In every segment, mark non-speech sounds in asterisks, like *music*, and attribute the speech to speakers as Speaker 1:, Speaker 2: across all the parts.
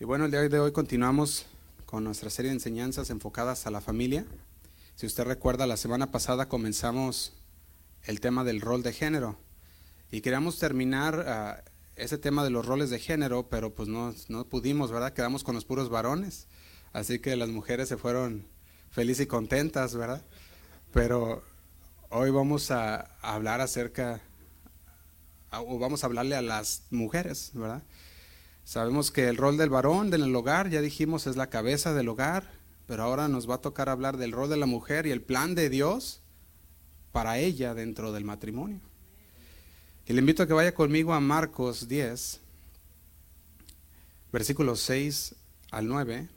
Speaker 1: Y bueno, el día de hoy continuamos con nuestra serie de enseñanzas enfocadas a la familia. Si usted recuerda, la semana pasada comenzamos el tema del rol de género y queríamos terminar ah, ese tema de los roles de género, pero pues no, no pudimos, ¿verdad? Quedamos con los puros varones, así que las mujeres se fueron felices y contentas, ¿verdad? Pero hoy vamos a, hablar acerca, o vamos a hablarle a las mujeres, ¿verdad? Sabemos que el rol del varón en el hogar, ya dijimos, es la cabeza del hogar, pero ahora nos va a tocar hablar del rol de la mujer y el plan de Dios para ella dentro del matrimonio. Y le invito a que vaya conmigo a Marcos 10, versículos 6 al 9.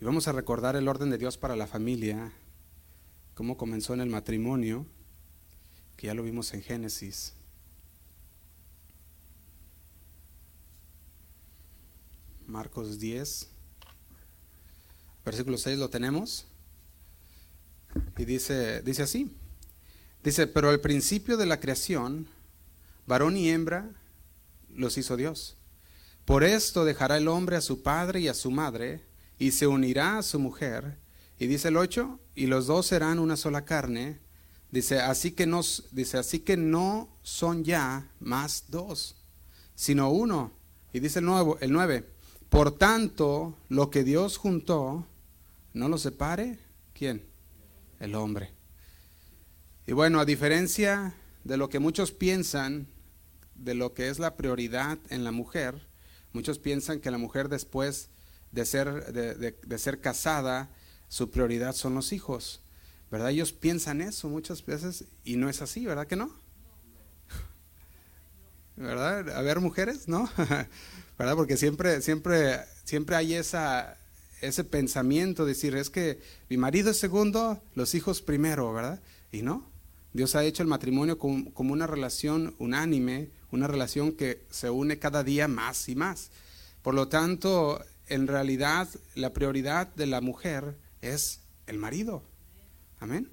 Speaker 1: Y vamos a recordar el orden de Dios para la familia, cómo comenzó en el matrimonio, que ya lo vimos en Génesis. Marcos 10, versículo 6 lo tenemos. Y dice, dice así. Dice, pero al principio de la creación, varón y hembra los hizo Dios. Por esto dejará el hombre a su padre y a su madre, y se unirá a su mujer. Y dice el 8, y los dos serán una sola carne. Dice, así que no, dice, así que no son ya más dos, sino uno. Y dice el, nuevo, el 9, por tanto, lo que Dios juntó, no lo separe, ¿quién? El hombre. Y bueno, a diferencia de lo que muchos piensan, de lo que es la prioridad en la mujer, muchos piensan que la mujer después de ser, de, ser casada, su prioridad son los hijos. ¿Verdad? Ellos piensan eso muchas veces y no es así, ¿verdad que no? *laughs* ¿Verdad? A ver, mujeres, ¿no? *laughs* ¿Verdad? Porque siempre, siempre, siempre hay esa, ese pensamiento, decir, es que mi marido es segundo, los hijos primero, ¿verdad? Y no. Dios ha hecho el matrimonio como una relación unánime, una relación que se une cada día más y más. Por lo tanto, en realidad la prioridad de la mujer es el marido. Amén.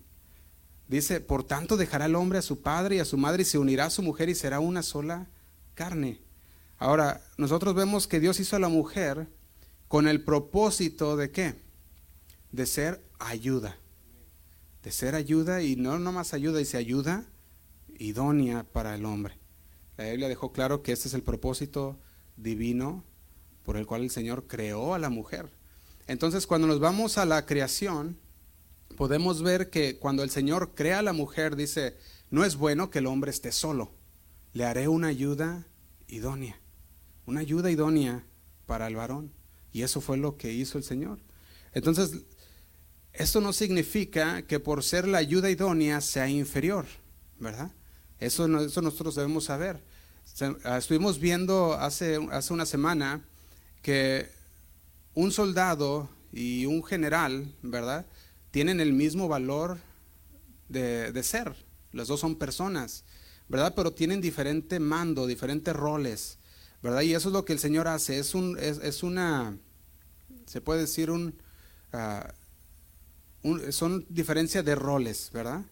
Speaker 1: Dice, por tanto dejará el hombre a su padre y a su madre y se unirá a su mujer y será una sola carne. Ahora, nosotros vemos que Dios hizo a la mujer con el propósito de qué? De ser ayuda. De ser ayuda y no nomás ayuda, dice ayuda idónea para el hombre. La Biblia dejó claro que este es el propósito divino por el cual el Señor creó a la mujer. Entonces, cuando nos vamos a la creación, podemos ver que cuando el Señor crea a la mujer, dice, no es bueno que el hombre esté solo, le haré una ayuda idónea, una ayuda idónea para el varón. Y eso fue lo que hizo el Señor. Entonces, esto no significa que por ser la ayuda idónea sea inferior, ¿verdad? Eso, eso nosotros debemos saber. Ah, estuvimos viendo hace, hace una semana que un soldado y un general, ¿verdad? Tienen el mismo valor de, ser. Los dos son personas, ¿verdad? Pero tienen diferente mando, diferentes roles, ¿verdad? Y eso es lo que el Señor hace. Es, un, es, una, se puede decir ah, un, son diferencias de roles, ¿verdad?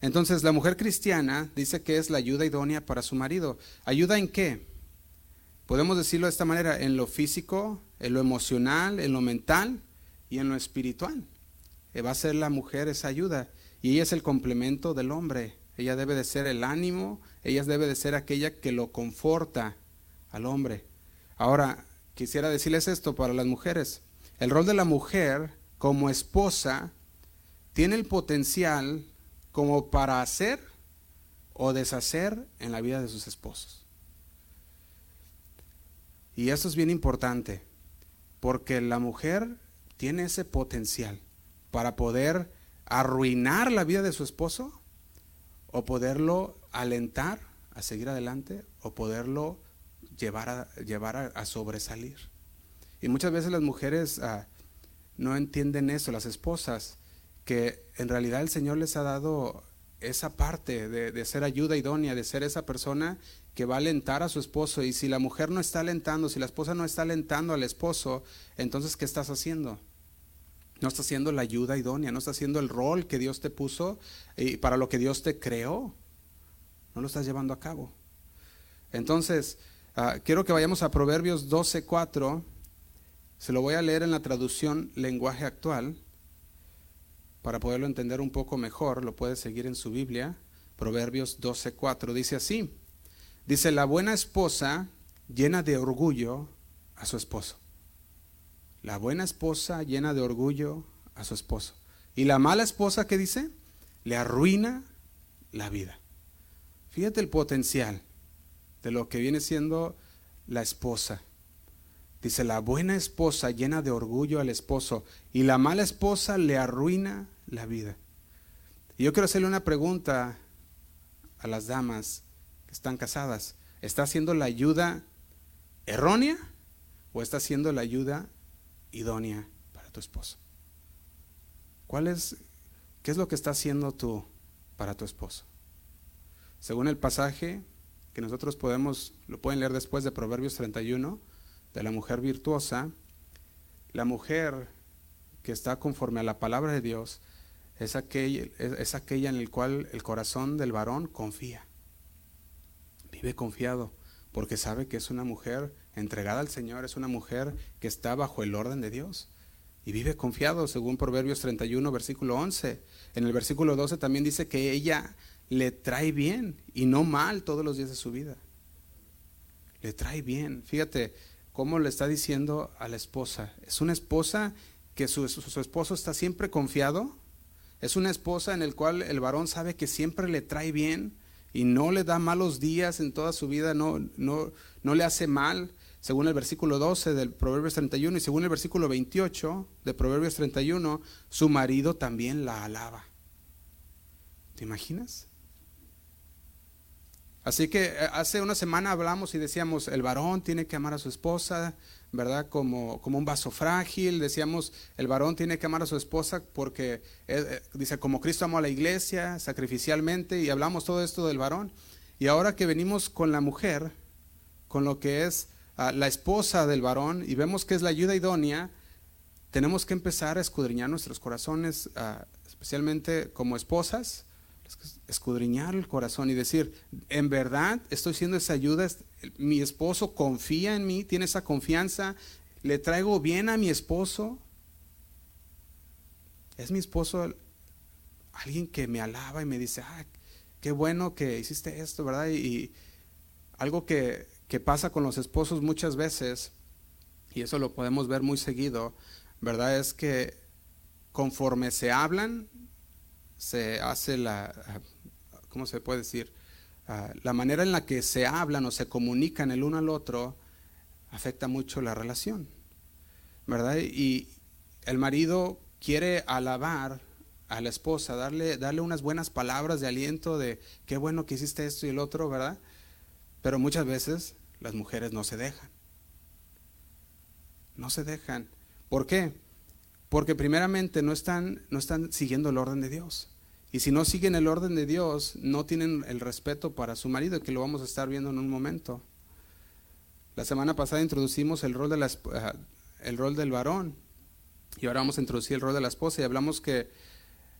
Speaker 1: Entonces la mujer cristiana dice que es la ayuda idónea para su marido. ¿Ayuda en qué? Podemos decirlo de esta manera, en lo físico, en lo emocional, en lo mental y en lo espiritual. Eh, va a ser la mujer esa ayuda y ella es el complemento del hombre. Ella debe de ser el ánimo, ella debe de ser aquella que lo conforta al hombre. Ahora, quisiera decirles esto para las mujeres. El rol de la mujer como esposa tiene el potencial como para hacer o deshacer en la vida de sus esposos. Y eso es bien importante, porque la mujer tiene ese potencial para poder arruinar la vida de su esposo o poderlo alentar a seguir adelante o poderlo llevar a, llevar a, sobresalir. Y muchas veces las mujeres ah, no entienden eso, las esposas, que en realidad el Señor les ha dado esa parte de, de, ser ayuda idónea, de ser esa persona que va a alentar a su esposo. Y si la mujer no está alentando, si la esposa no está alentando al esposo, entonces ¿qué estás haciendo? No está haciendo la ayuda idónea, no está haciendo el rol que Dios te puso y para lo que Dios te creó. No lo estás llevando a cabo. Entonces, Ah, quiero que vayamos a Proverbios 12.4. Se lo voy a leer en la traducción lenguaje actual para poderlo entender un poco mejor. Lo puede seguir en su Biblia. Proverbios 12.4 dice así. Dice, la buena esposa llena de orgullo a su esposo. La buena esposa llena de orgullo a su esposo. Y la mala esposa, ¿qué dice? Le arruina la vida. Fíjate el potencial de lo que viene siendo la esposa. Dice, la buena esposa llena de orgullo al esposo y la mala esposa le arruina la vida. Y yo quiero hacerle una pregunta a las damas que están casadas. ¿Está haciendo la ayuda errónea o está haciendo la ayuda idónea para tu esposo? ¿Cuál es, qué es lo que está haciendo tú para tu esposo? Según el pasaje que nosotros podemos, lo pueden leer después de Proverbios 31, de la mujer virtuosa, la mujer que está conforme a la palabra de Dios es aquella, es, aquella en la cual el corazón del varón confía. Vive confiado porque sabe que es una mujer entregada al Señor, es una mujer que está bajo el orden de Dios y vive confiado, según Proverbios 31, versículo 11. En el versículo 12 también dice que ella le trae bien y no mal todos los días de su vida. Le trae bien. Fíjate cómo le está diciendo a la esposa. Es una esposa que su, esposo está siempre confiado. Es una esposa en el cual el varón sabe que siempre le trae bien y no le da malos días en toda su vida, no, no, no le hace mal según el versículo 12 del Proverbios 31 y según el versículo 28 de Proverbios 31, su marido también la alaba. ¿Te imaginas? Así que eh, hace una semana hablamos y decíamos, el varón tiene que amar a su esposa, ¿verdad? Como, como un vaso frágil. Decíamos, el varón tiene que amar a su esposa porque, eh, eh, dice, como Cristo amó a la iglesia sacrificialmente, y hablamos todo esto del varón. Y ahora que venimos con la mujer, con lo que es la esposa del varón y vemos que es la ayuda idónea, tenemos que empezar a escudriñar nuestros corazones, especialmente como esposas, escudriñar el corazón y decir, en verdad estoy siendo esa ayuda, mi esposo confía en mí, tiene esa confianza, le traigo bien a mi esposo. Es mi esposo alguien que me alaba y me dice, ah, qué bueno que hiciste esto, ¿verdad? y algo que, que pasa con los esposos muchas veces, y eso lo podemos ver muy seguido, ¿verdad? Es que conforme se hablan, se hace la, ¿cómo se puede decir? Ah, la manera en la que se hablan o se comunican el uno al otro afecta mucho la relación, ¿verdad? Y el marido quiere alabar a la esposa, darle, darle unas buenas palabras de aliento de qué bueno que hiciste esto y el otro, ¿verdad? Pero muchas veces las mujeres no se dejan. No se dejan. ¿Por qué? Porque primeramente no están, no están siguiendo el orden de Dios. Y si no siguen el orden de Dios, no tienen el respeto para su marido, que lo vamos a estar viendo en un momento. La semana pasada introducimos el rol, de la, el rol del varón y ahora vamos a introducir el rol de la esposa y hablamos que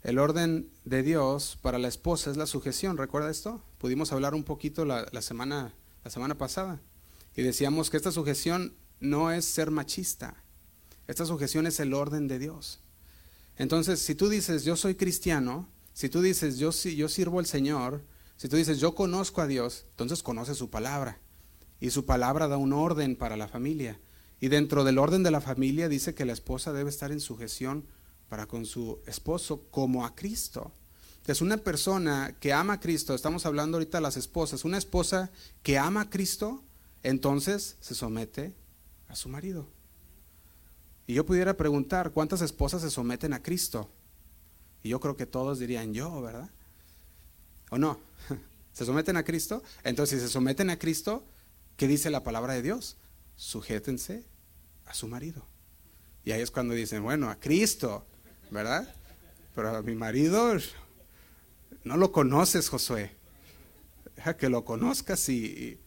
Speaker 1: el orden de Dios para la esposa es la sujeción. ¿Recuerda esto? Pudimos hablar un poquito la, semana, la semana pasada. Y decíamos que esta sujeción no es ser machista. Esta sujeción es el orden de Dios. Entonces, si tú dices, yo soy cristiano, si tú dices, yo, yo sirvo al Señor, si tú dices, yo conozco a Dios, entonces conoce su palabra. Y su palabra da un orden para la familia. Y dentro del orden de la familia dice que la esposa debe estar en sujeción para con su esposo como a Cristo. Es una persona que ama a Cristo, estamos hablando ahorita de las esposas, una esposa que ama a Cristo, entonces se somete a su marido. Y yo pudiera preguntar, ¿cuántas esposas se someten a Cristo? Y yo creo que todos dirían yo, ¿verdad? ¿O no? *laughs* ¿Se someten a Cristo? Entonces, si se someten a Cristo, ¿qué dice la palabra de Dios? Sujétense a su marido. Y ahí es cuando dicen, bueno, a Cristo. ¿verdad? Pero a mi marido no lo conoces, Josué. Que lo conozcas y...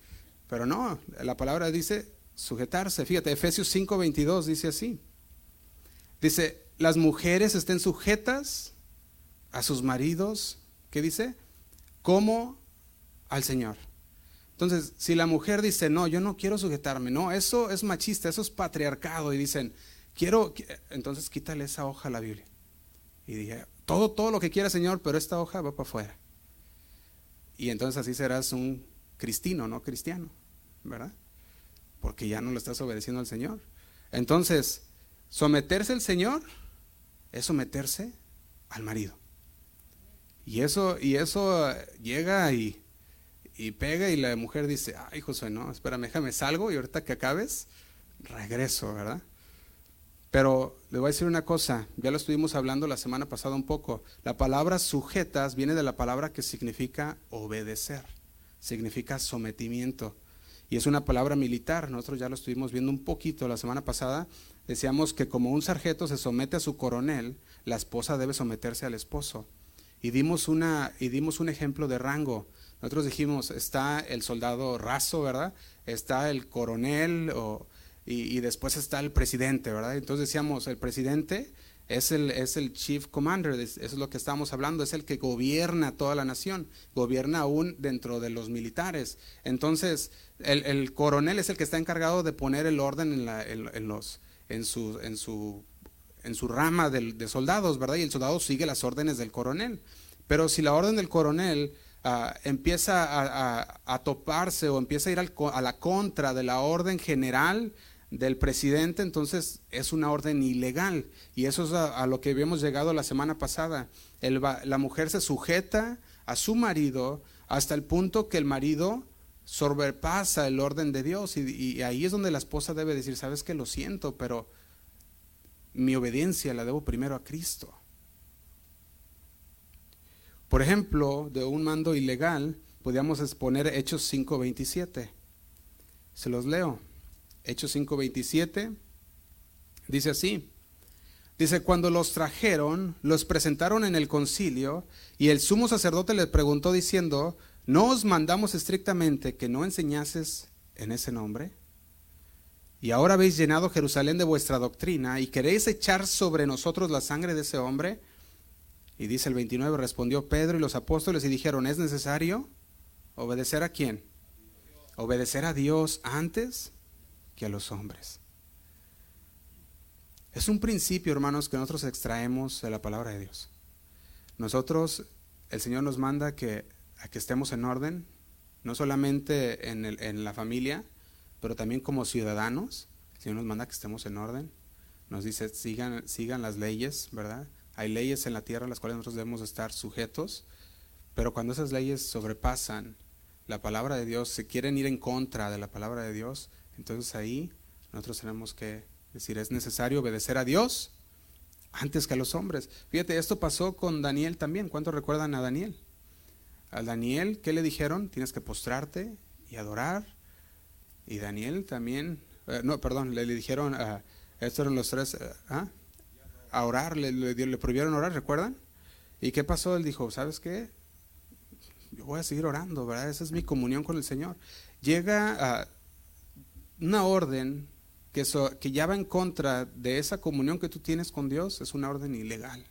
Speaker 1: Pero no, la palabra dice sujetarse. Fíjate, Efesios 5:22 dice así. Dice, las mujeres estén sujetas a sus maridos, ¿qué dice? Como al Señor. Entonces, si la mujer dice, no, yo no quiero sujetarme, no, eso es machista, eso es patriarcado, y dicen, quiero, entonces quítale esa hoja a la Biblia. Y dije, todo, todo lo que quiera, Señor, pero esta hoja va para afuera. Y entonces así serás un cristino, no cristiano, ¿verdad? Porque ya no lo estás obedeciendo al Señor. Entonces, someterse al Señor es someterse al marido. Y eso, y eso llega y, y pega y la mujer dice, ay José, no, espérame, déjame salgo y ahorita que acabes, regreso, ¿verdad? Pero le voy a decir una cosa, ya lo estuvimos hablando la semana pasada un poco. La palabra sujetas viene de la palabra que significa obedecer, significa sometimiento. Y es una palabra militar, nosotros ya lo estuvimos viendo un poquito la semana pasada. Decíamos que como un sargento se somete a su coronel, la esposa debe someterse al esposo. Y dimos, una, y dimos un ejemplo de rango. Nosotros dijimos, está el soldado raso, ¿verdad? Está el coronel o y, después está el presidente, ¿verdad? Entonces decíamos, el presidente es el, es el chief commander, eso es lo que estamos hablando, es el que gobierna toda la nación, gobierna aún dentro de los militares. Entonces, el, coronel es el que está encargado de poner el orden en, la, en, los, en, su, en, su, en su rama de, soldados, ¿verdad? Y el soldado sigue las órdenes del coronel. Pero si la orden del coronel ah, empieza a, toparse o empieza a ir a la contra de la orden general, del presidente, entonces es una orden ilegal. Y eso es a, lo que habíamos llegado la semana pasada. la mujer se sujeta a su marido hasta el punto que el marido sobrepasa el orden de Dios. Y, ahí es donde la esposa debe decir, sabes que lo siento, pero mi obediencia la debo primero a Cristo. Por ejemplo, de un mando ilegal, podríamos exponer Hechos 5.27. Se los leo. Hechos 5:27, dice así. Dice, cuando los trajeron, los presentaron en el concilio y el sumo sacerdote les preguntó diciendo, ¿no os mandamos estrictamente que no enseñases en ese nombre? Y ahora habéis llenado Jerusalén de vuestra doctrina y queréis echar sobre nosotros la sangre de ese hombre. Y dice el 29, respondió Pedro y los apóstoles y dijeron, ¿es necesario obedecer a quién? Obedecer a Dios antes que a los hombres. Es un principio, hermanos, que nosotros extraemos de la palabra de Dios. Nosotros, el Señor nos manda que, a que estemos en orden, no solamente en, el, en la familia, pero también como ciudadanos. El Señor nos manda que estemos en orden. Nos dice, sigan, sigan las leyes, ¿verdad? Hay leyes en la tierra a las cuales nosotros debemos estar sujetos, pero cuando esas leyes sobrepasan la palabra de Dios, se quieren ir en contra de la palabra de Dios, entonces ahí nosotros tenemos que decir, es necesario obedecer a Dios antes que a los hombres. Fíjate, esto pasó con Daniel también. ¿Cuántos recuerdan a Daniel? A Daniel, ¿qué le dijeron? Tienes que postrarte y adorar. Y Daniel también, eh, no, perdón, le, dijeron, uh, estos eran los tres, eh, ¿ah? a orar, le, le, prohibieron orar, ¿recuerdan? ¿Y qué pasó? Él dijo, ¿sabes qué? Yo voy a seguir orando, ¿verdad? Esa es mi comunión con el Señor. Llega a una orden que, que ya va en contra de esa comunión que tú tienes con Dios, es una orden ilegal.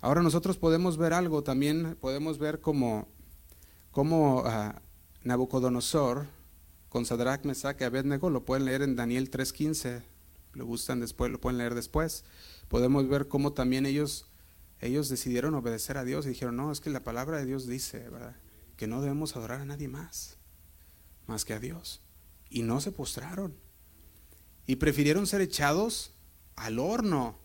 Speaker 1: Ahora nosotros podemos ver algo, también podemos ver como, como ah, Nabucodonosor con Sadrach, Mesach y Abednego, lo pueden leer en Daniel 3.15, lo gustan después, lo pueden leer después. Podemos ver cómo también ellos, ellos decidieron obedecer a Dios y dijeron, no, es que la palabra de Dios dice, ¿verdad? Que no debemos adorar a nadie más, más que a Dios y no se postraron. Y prefirieron ser echados al horno.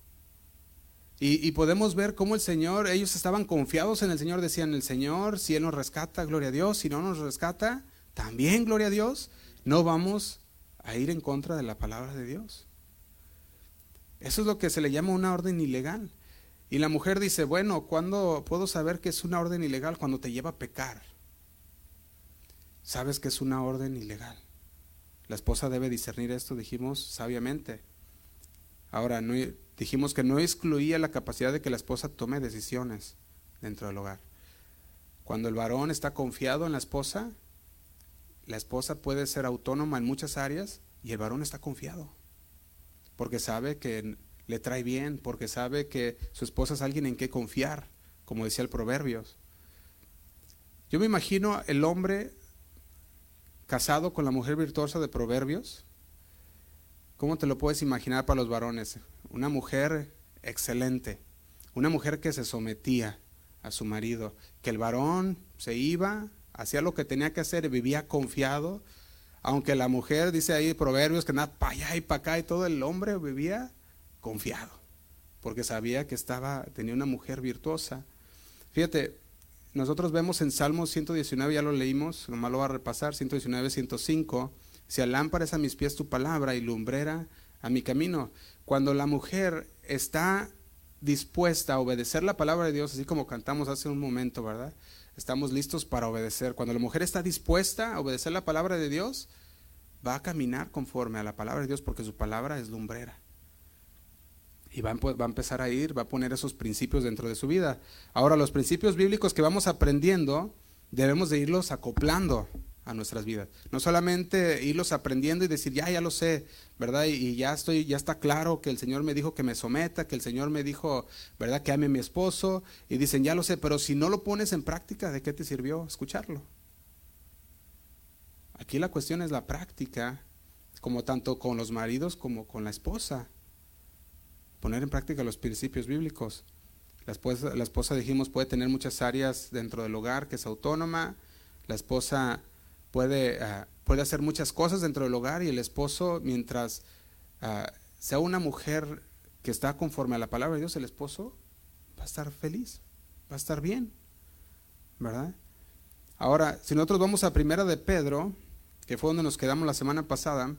Speaker 1: Y, podemos ver cómo el Señor, ellos estaban confiados en el Señor, decían, el Señor, si Él nos rescata, gloria a Dios, si no nos rescata, también gloria a Dios, no vamos a ir en contra de la palabra de Dios. Eso es lo que se le llama una orden ilegal. Y la mujer dice, bueno, ¿cuándo puedo saber que es una orden ilegal? Cuando te lleva a pecar. Sabes que es una orden ilegal. La esposa debe discernir esto, dijimos sabiamente. Ahora, dijimos que no excluía la capacidad de que la esposa tome decisiones dentro del hogar. Cuando el varón está confiado en la esposa, la esposa puede ser autónoma en muchas áreas y el varón está confiado. Porque sabe que le trae bien, porque sabe que su esposa es alguien en que confiar, como decía el Proverbios. Yo me imagino el hombre casado con la mujer virtuosa de Proverbios? ¿Cómo te lo puedes imaginar para los varones? Una mujer excelente, una mujer que se sometía a su marido, que el varón se iba, hacía lo que tenía que hacer vivía confiado, aunque la mujer, dice ahí Proverbios, que nada para allá y para acá y todo el hombre vivía confiado, porque sabía que estaba, tenía una mujer virtuosa. Fíjate, nosotros vemos en Salmos 119, ya lo leímos, nomás lo va a repasar, 119, 105, si lámpara es a mis pies tu palabra y lumbrera a mi camino. Cuando la mujer está dispuesta a obedecer la palabra de Dios, así como cantamos hace un momento, ¿verdad? Estamos listos para obedecer. Cuando la mujer está dispuesta a obedecer la palabra de Dios, va a caminar conforme a la palabra de Dios porque su palabra es lumbrera. Y va, va a empezar a ir, va a poner esos principios dentro de su vida. Ahora, los principios bíblicos que vamos aprendiendo, debemos de irlos acoplando a nuestras vidas. No solamente irlos aprendiendo y decir, ya, ya lo sé, ¿verdad? Y, ya estoy, ya está claro que el Señor me dijo que me someta, que el Señor me dijo, ¿verdad? Que ame a mi esposo. Y dicen, ya lo sé, pero si no lo pones en práctica, ¿de qué te sirvió escucharlo? Aquí la cuestión es la práctica, como tanto con los maridos como con la esposa. Poner en práctica los principios bíblicos. La esposa, la esposa dijimos, puede tener muchas áreas dentro del hogar, que es autónoma. La esposa puede, ah, puede hacer muchas cosas dentro del hogar y el esposo, mientras ah, sea una mujer que está conforme a la palabra de Dios, el esposo va a estar feliz, va a estar bien, ¿verdad? Ahora, si nosotros vamos a Primera de Pedro, que fue donde nos quedamos la semana pasada,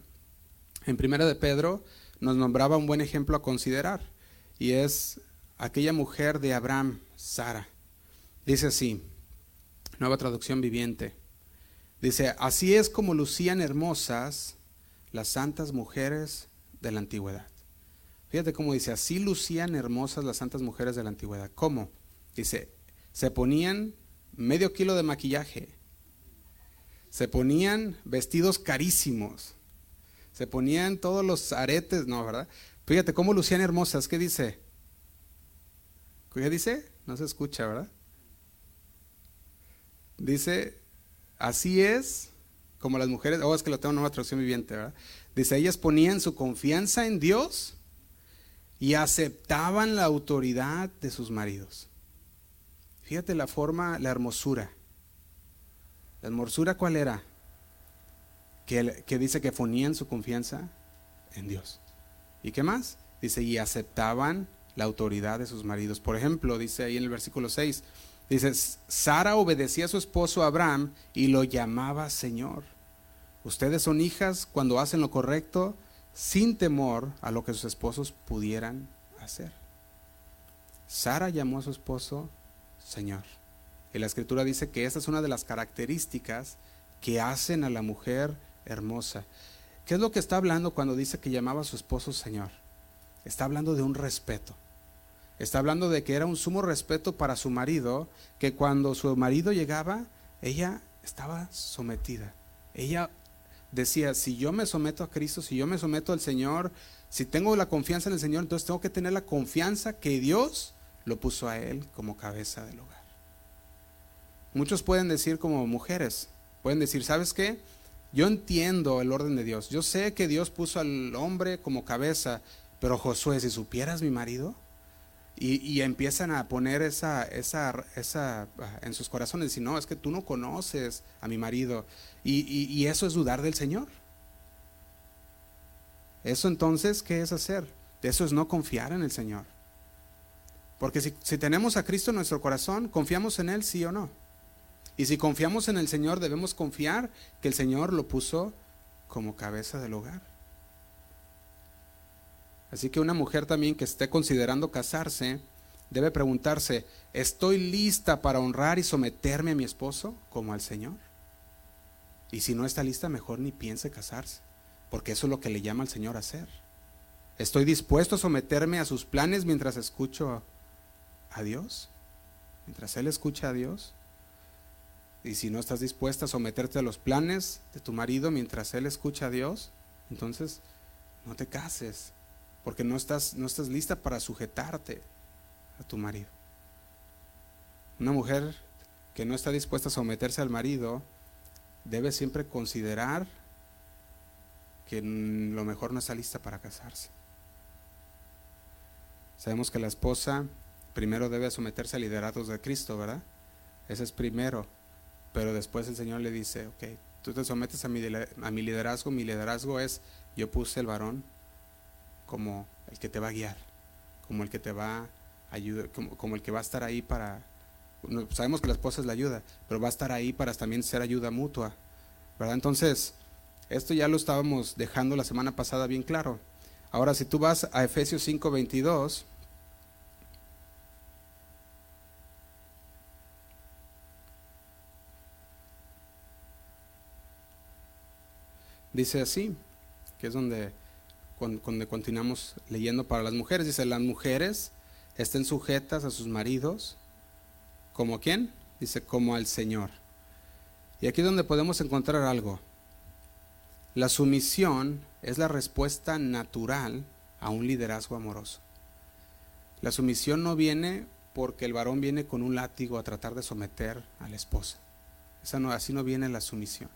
Speaker 1: en Primera de Pedro nos nombraba un buen ejemplo a considerar, y es aquella mujer de Abraham, Sara. Dice así, nueva traducción viviente. Dice, así es como lucían hermosas las santas mujeres de la antigüedad. Fíjate cómo dice, así lucían hermosas las santas mujeres de la antigüedad. ¿Cómo? Dice, se ponían medio kilo de maquillaje, se ponían vestidos carísimos, se ponían todos los aretes, no, ¿verdad? Fíjate cómo lucían hermosas, ¿qué dice? ¿Qué dice? No se escucha, ¿verdad? Dice, Así es como las mujeres, oh, es que lo tengo en una traducción viviente, ¿verdad? Dice, ellas ponían su confianza en Dios y aceptaban la autoridad de sus maridos. Fíjate la forma, la hermosura. ¿La hermosura cuál era? Que, dice que ponían su confianza en Dios. ¿Y qué más? Dice, y aceptaban la autoridad de sus maridos. Por ejemplo, dice ahí en el versículo 6, Dice, Sara obedecía a su esposo Abraham y lo llamaba Señor. Ustedes son hijas cuando hacen lo correcto sin temor a lo que sus esposos pudieran hacer. Sara llamó a su esposo Señor. Y la escritura dice que esta es una de las características que hacen a la mujer hermosa. ¿Qué es lo que está hablando cuando dice que llamaba a su esposo Señor? Está hablando de un respeto. Está hablando de que era un sumo respeto para su marido, que cuando su marido llegaba, ella estaba sometida. Ella decía, si yo me someto a Cristo, si yo me someto al Señor, si tengo la confianza en el Señor, entonces tengo que tener la confianza que Dios lo puso a él como cabeza del hogar. Muchos pueden decir como mujeres, pueden decir, ¿sabes qué? Yo entiendo el orden de Dios. Yo sé que Dios puso al hombre como cabeza, pero Josué, si supieras mi marido, y, empiezan a poner esa, esa, esa ah, en sus corazones. Y no, es que tú no conoces a mi marido. Y, eso es dudar del Señor. Eso entonces, ¿qué es hacer? Eso es no confiar en el Señor. Porque si, si tenemos a Cristo en nuestro corazón, ¿confiamos en Él, sí o no? Y si confiamos en el Señor, debemos confiar que el Señor lo puso como cabeza del hogar. Así que una mujer también que esté considerando casarse debe preguntarse, ¿estoy lista para honrar y someterme a mi esposo como al Señor? Y si no está lista, mejor ni piense casarse, porque eso es lo que le llama al Señor a hacer. ¿Estoy dispuesto a someterme a sus planes mientras escucho a Dios? Mientras Él escucha a Dios. Y si no estás dispuesta a someterte a los planes de tu marido mientras Él escucha a Dios, entonces no te cases porque no estás, no estás lista para sujetarte a tu marido. Una mujer que no está dispuesta a someterse al marido debe siempre considerar que lo mejor no está lista para casarse. Sabemos que la esposa primero debe someterse a lideratos de Cristo, ¿verdad? Ese es primero. Pero después el Señor le dice, ok, tú te sometes a mi, liderazgo, mi liderazgo es, yo puse el varón como el que te va a guiar, como el que te va a ayudar, como, el que va a estar ahí para, sabemos que la esposa es la ayuda, pero va a estar ahí para también ser ayuda mutua, ¿verdad? Entonces, esto ya lo estábamos dejando la semana pasada bien claro. Ahora, si tú vas a Efesios 5:22, dice así, que es donde, continuamos leyendo para las mujeres, dice, las mujeres estén sujetas a sus maridos, ¿como quién? Dice, como al Señor. Y aquí es donde podemos encontrar algo. La sumisión es la respuesta natural a un liderazgo amoroso. La sumisión no viene porque el varón viene con un látigo a tratar de someter a la esposa. Esa no, así no viene la sumisión.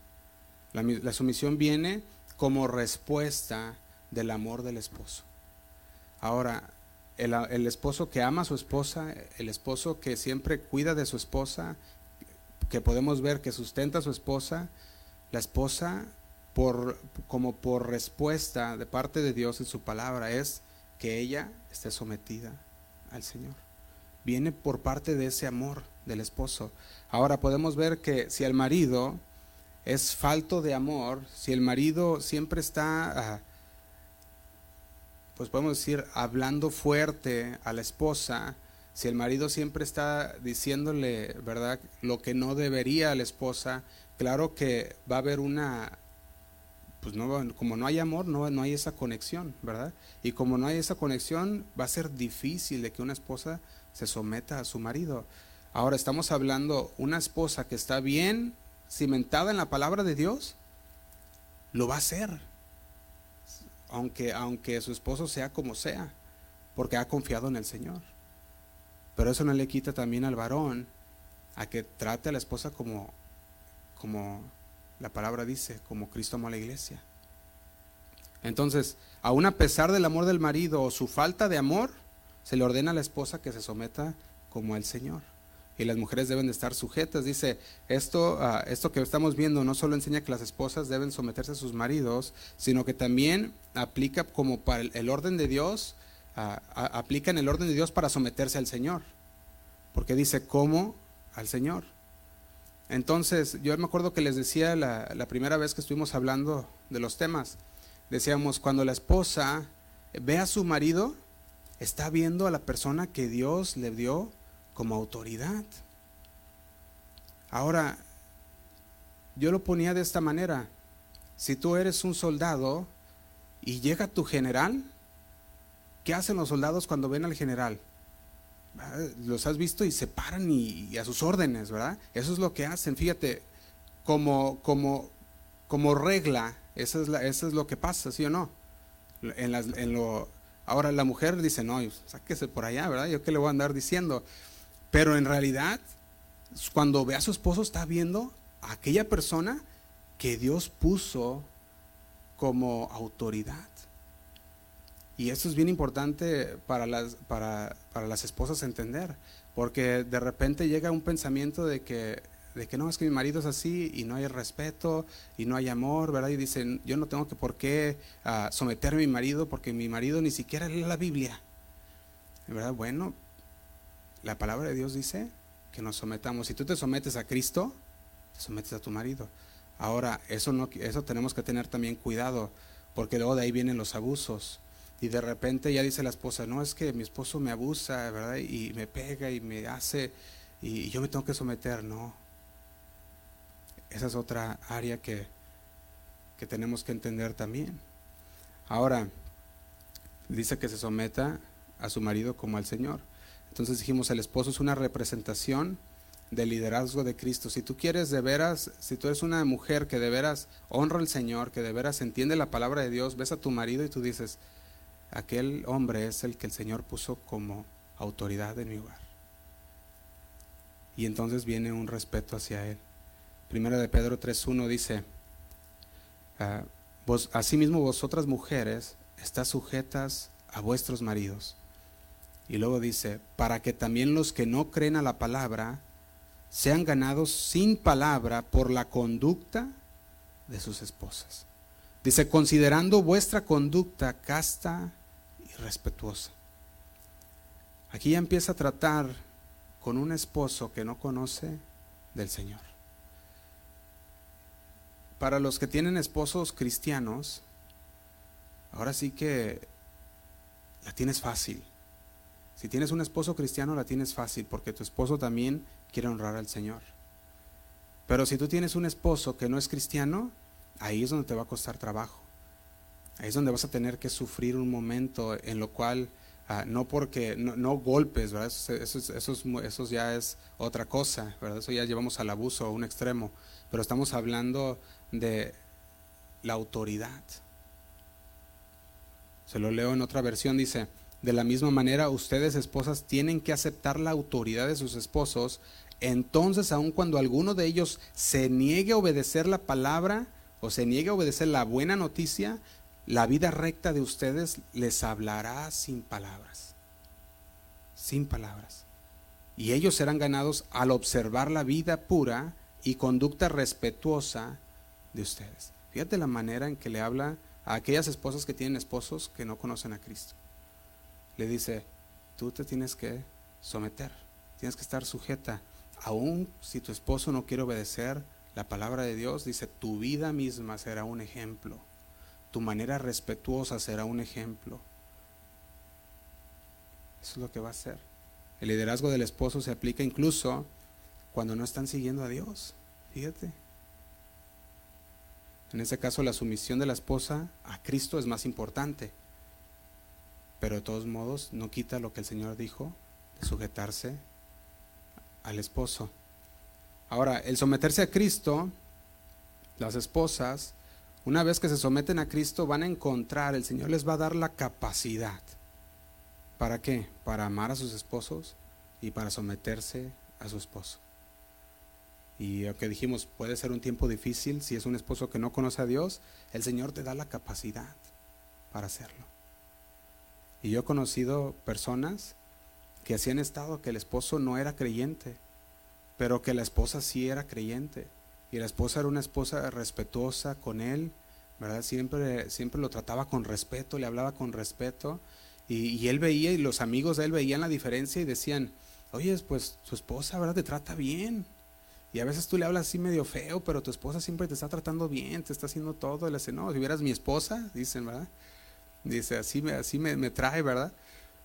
Speaker 1: La, sumisión viene como respuesta del amor del esposo. Ahora, el, el, esposo que ama a su esposa, el esposo que siempre cuida de su esposa, que podemos ver que sustenta a su esposa, la esposa por, como por respuesta de parte de Dios en su palabra es que ella esté sometida al Señor. Viene por parte de ese amor del esposo. Ahora podemos ver que si el marido es falto de amor, si el marido siempre está, ah, pues podemos decir, hablando fuerte a la esposa, si el marido siempre está diciéndole, ¿verdad?, lo que no debería a la esposa, claro que va a haber una, pues no, como no hay amor, no, no hay esa conexión, ¿verdad? Y como no hay esa conexión, va a ser difícil de que una esposa se someta a su marido. Ahora estamos hablando una esposa que está bien cimentada en la palabra de Dios, lo va a hacer. Aunque, aunque su esposo sea como sea, porque ha confiado en el Señor. Pero eso no le quita también al varón a que trate a la esposa como, como la palabra dice, como Cristo amó a la iglesia. Entonces, aún a pesar del amor del marido o su falta de amor, se le ordena a la esposa que se someta como al Señor y las mujeres deben de estar sujetas. Dice, esto, ah, esto que estamos viendo no solo enseña que las esposas deben someterse a sus maridos, sino que también aplica como para el, orden de Dios, uh, aplica en el orden de Dios para someterse al Señor. Porque dice, ¿cómo? Al Señor. Entonces, yo me acuerdo que les decía la, la primera vez que estuvimos hablando de los temas, decíamos, cuando la esposa ve a su marido, está viendo a la persona que Dios le dio como autoridad. Ahora, yo lo ponía de esta manera. Si tú eres un soldado y llega tu general, ¿qué hacen los soldados cuando ven al general? Los has visto y se paran y, a sus órdenes, ¿verdad? Eso es lo que hacen. Fíjate, como, como, como regla, eso es, eso es lo que pasa, ¿sí o no? En, en lo, ahora la mujer dice, no, sáquese por allá, ¿verdad? Yo qué le voy a andar diciendo. Pero en realidad, cuando ve a su esposo, está viendo a aquella persona que Dios puso como autoridad. Y eso es bien importante para las, para, las esposas entender, porque de repente llega un pensamiento de que, de que no, es que mi marido es así y no hay respeto y no hay amor, ¿verdad? Y dicen, yo no tengo que por qué uh, someter a mi marido porque mi marido ni siquiera lee la Biblia. ¿Verdad? Bueno, la palabra de Dios dice que nos sometamos. Si tú te sometes a Cristo, te sometes a tu marido. Ahora, eso, no, eso tenemos que tener también cuidado, porque luego de ahí vienen los abusos. Y de repente ya dice la esposa, no, es que mi esposo me abusa, ¿verdad? Y me pega y me hace, y yo me tengo que someter, no. Esa es otra área que, que tenemos que entender también. Ahora, dice que se someta a su marido como al Señor. Entonces dijimos, el esposo es una representación del liderazgo de Cristo. Si tú quieres de veras, si tú eres una mujer que de veras honra al Señor, que de veras entiende la palabra de Dios, ves a tu marido y tú dices, aquel hombre es el que el Señor puso como autoridad en mi hogar. Y entonces viene un respeto hacia él. Primera de Pedro 3.1 dice, ah, vos, asimismo vosotras mujeres estás sujetas a vuestros maridos. Y luego dice, para que también los que no creen a la palabra sean ganados sin palabra por la conducta de sus esposas. Dice, considerando vuestra conducta casta y respetuosa. Aquí ya empieza a tratar con un esposo que no conoce del Señor. Para los que tienen esposos cristianos, ahora sí que la tienes fácil. Si tienes un esposo cristiano, la tienes fácil, porque tu esposo también quiere honrar al Señor. Pero si tú tienes un esposo que no es cristiano, ahí es donde te va a costar trabajo. Ahí es donde vas a tener que sufrir un momento en lo cual, ah, no porque, no, golpes, ¿verdad? Eso, eso, ya es otra cosa, ¿verdad? Eso ya llevamos al abuso a un extremo. Pero estamos hablando de la autoridad. Se lo leo en otra versión, dice, de la misma manera ustedes esposas tienen que aceptar la autoridad de sus esposos, entonces aun cuando alguno de ellos se niegue a obedecer la palabra o se niegue a obedecer la buena noticia, la vida recta de ustedes les hablará sin palabras, sin palabras. Y ellos serán ganados al observar la vida pura y conducta respetuosa de ustedes. Fíjate la manera en que le habla a aquellas esposas que tienen esposos que no conocen a Cristo. Le dice, tú te tienes que someter, tienes que estar sujeta. Aún si tu esposo no quiere obedecer la palabra de Dios, dice, tu vida misma será un ejemplo, tu manera respetuosa será un ejemplo. Eso es lo que va a ser. El liderazgo del esposo se aplica incluso cuando no están siguiendo a Dios. Fíjate. En ese caso, la sumisión de la esposa a Cristo es más importante. Pero de todos modos, no quita lo que el Señor dijo de sujetarse al esposo. Ahora, el someterse a Cristo, las esposas, una vez que se someten a Cristo, van a encontrar, el Señor les va a dar la capacidad. ¿Para qué? Para amar a sus esposos y para someterse a su esposo. Y lo que dijimos, puede ser un tiempo difícil si es un esposo que no conoce a Dios, el Señor te da la capacidad para hacerlo. Y yo he conocido personas que así estado que el esposo no era creyente, pero que la esposa sí era creyente. Y la esposa era una esposa respetuosa con él, ¿verdad? Siempre, siempre lo trataba con respeto, le hablaba con respeto. Y, y él veía, y los amigos de él veían la diferencia y decían, oye, pues su esposa, ¿verdad? Te trata bien, y a veces tú le hablas así medio feo, pero tu esposa siempre te está tratando bien, te está haciendo todo. Le dice, no, si vieras mi esposa, dicen, ¿verdad? Dice, así me, así me, trae, ¿verdad?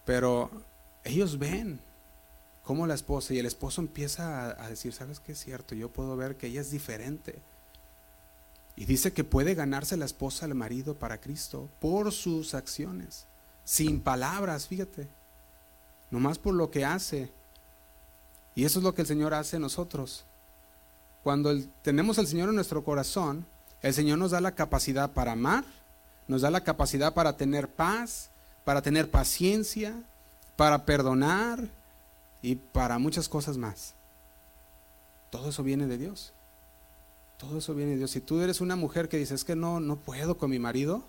Speaker 1: Pero ellos ven cómo la esposa y el esposo empieza a, a decir, ¿sabes qué es cierto? Yo puedo ver que ella es diferente. Y dice que puede ganarse la esposa al marido para Cristo por sus acciones, sin palabras, fíjate, nomás por lo que hace. Y eso es lo que el Señor hace en nosotros. Cuando tenemos al Señor en nuestro corazón, el Señor nos da la capacidad para amar, nos da la capacidad para tener paz, para tener paciencia, para perdonar y para muchas cosas más. Todo eso viene de Dios. Todo eso viene de Dios. Si tú eres una mujer que dices que no, no puedo con mi marido,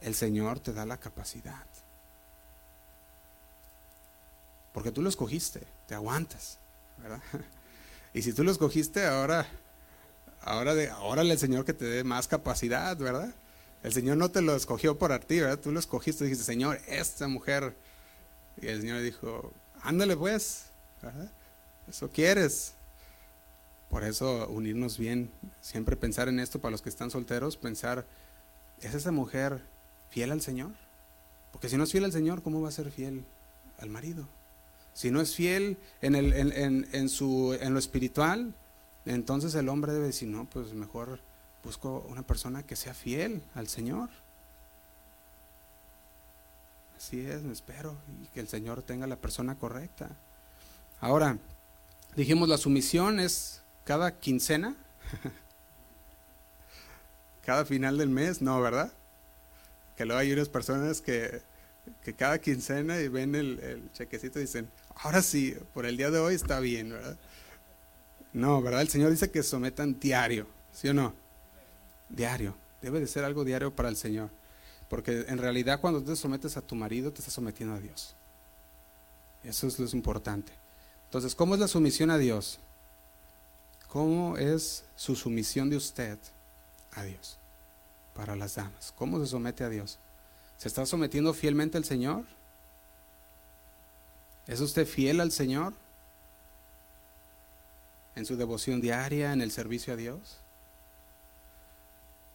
Speaker 1: el Señor te da la capacidad. Porque tú lo escogiste, te aguantas, ¿verdad? *laughs* Y si tú lo escogiste, ahora, ahora, de, ahora el Señor que te dé más capacidad, ¿verdad? El Señor no te lo escogió por ti, ¿verdad? Tú lo escogiste y dijiste, Señor, esta mujer. Y el Señor dijo, ándale pues, ¿verdad? Eso quieres. Por eso unirnos bien, siempre pensar en esto para los que están solteros, pensar, ¿es esa mujer fiel al Señor? Porque si no es fiel al Señor, ¿cómo va a ser fiel al marido? Si no es fiel en, el, en, su, en lo espiritual, entonces el hombre debe decir, no, pues mejor busco una persona que sea fiel al Señor. Así es, me espero, y que el Señor tenga la persona correcta. Ahora, dijimos la sumisión es cada quincena, *laughs* cada final del mes, no, ¿verdad? Que luego hay unas personas que, que cada quincena y ven el, el chequecito y dicen, ahora sí, por el día de hoy está bien, ¿verdad? No, ¿verdad? El Señor dice que sometan diario, ¿sí o no? Diario. Debe de ser algo diario para el Señor. Porque en realidad cuando te sometes a tu marido, te estás sometiendo a Dios. Eso es lo importante. Entonces, ¿cómo es la sumisión a Dios? ¿Cómo es su sumisión de usted a Dios? Para las damas. ¿Cómo se somete a Dios? ¿Se está sometiendo fielmente al Señor? ¿Es usted fiel al Señor? ¿En su devoción diaria, en el servicio a Dios?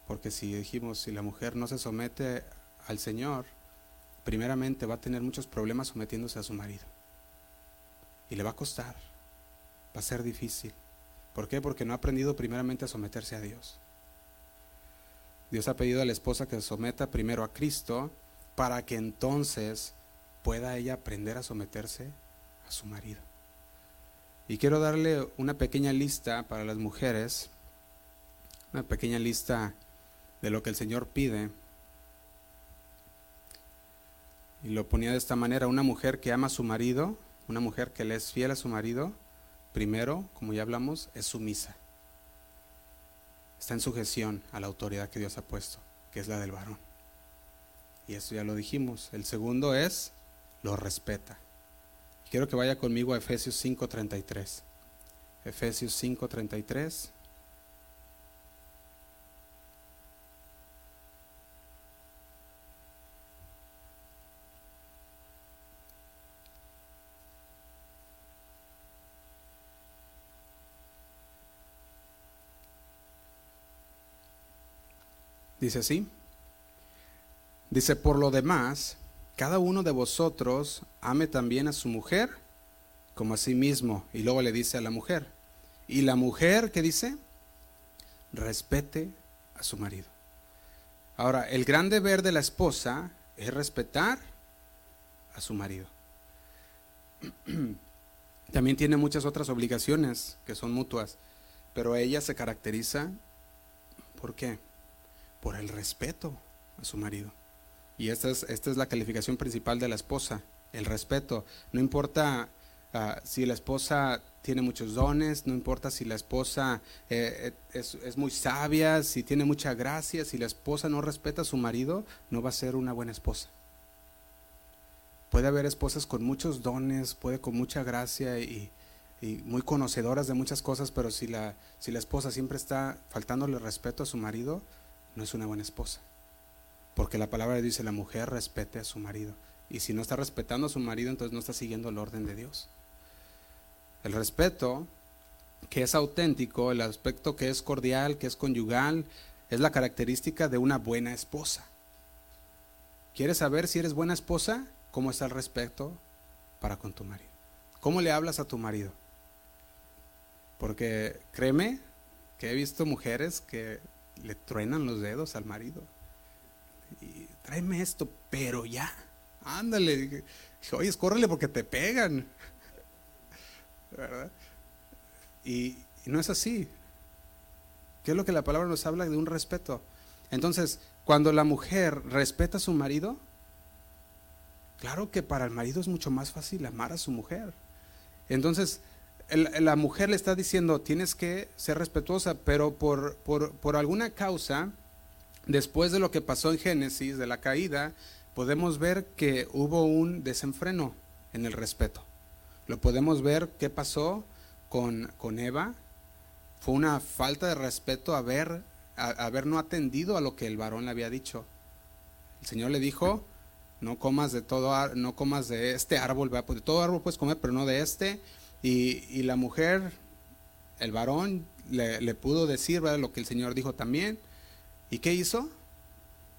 Speaker 1: Porque si dijimos, si la mujer no se somete al Señor, primeramente va a tener muchos problemas sometiéndose a su marido. Y le va a costar, va a ser difícil. ¿Por qué? Porque no ha aprendido primeramente a someterse a Dios. Dios ha pedido a la esposa que se someta primero a Cristo para que entonces pueda ella aprender a someterse a su marido. Y quiero darle una pequeña lista para las mujeres, una pequeña lista de lo que el Señor pide. Y lo ponía de esta manera, una mujer que ama a su marido, una mujer que le es fiel a su marido, primero, como ya hablamos, es sumisa. Está en sujeción a la autoridad que Dios ha puesto, que es la del varón. Y eso ya lo dijimos. El segundo es, lo respeta. Quiero que vaya conmigo a Efesios 5:33. Efesios 5:33. Dice así. Dice, por lo demás, cada uno de vosotros ame también a su mujer como a sí mismo. Y luego le dice a la mujer. Y la mujer, ¿qué dice? Respete a su marido. Ahora, el gran deber de la esposa es respetar a su marido. *clears throat* También tiene muchas otras obligaciones que son mutuas, pero ella se caracteriza, ¿por qué? Por el respeto a su marido. Y esta es, esta es la calificación principal de la esposa, el respeto. No importa ah, si la esposa tiene muchos dones, no importa si la esposa eh, eh, es, es, muy sabia, si tiene mucha gracia, si la esposa no respeta a su marido, no va a ser una buena esposa. Puede haber esposas con muchos dones, puede con mucha gracia y, y muy conocedoras de muchas cosas, pero si la, si la esposa siempre está faltándole respeto a su marido, no es una buena esposa. Porque la palabra dice, la mujer respete a su marido. Y si no está respetando a su marido, entonces no está siguiendo el orden de Dios. El respeto, que es auténtico, el aspecto que es cordial, que es conyugal, es la característica de una buena esposa. ¿Quieres saber si eres buena esposa? ¿Cómo está el respeto para con tu marido? ¿Cómo le hablas a tu marido? Porque créeme que he visto mujeres que le truenan los dedos al marido. Y tráeme esto, pero ya, ándale. Dije, oye, córrele porque te pegan. *laughs* ¿Verdad? Y, y no es así. ¿Qué es lo que la palabra nos habla de un respeto? Entonces, cuando la mujer respeta a su marido, claro que para el marido es mucho más fácil amar a su mujer. Entonces, la mujer le está diciendo, tienes que ser respetuosa, pero por, por, alguna causa, después de lo que pasó en Génesis, de la caída, podemos ver que hubo un desenfreno en el respeto. Lo podemos ver qué pasó con, con Eva. Fue una falta de respeto haber, haber no atendido a lo que el varón le había dicho. El Señor le dijo, no comas de todo, no comas de este árbol, de todo árbol puedes comer, pero no de este y, la mujer, el varón, le, pudo decir lo que el Señor dijo también. ¿Y qué hizo?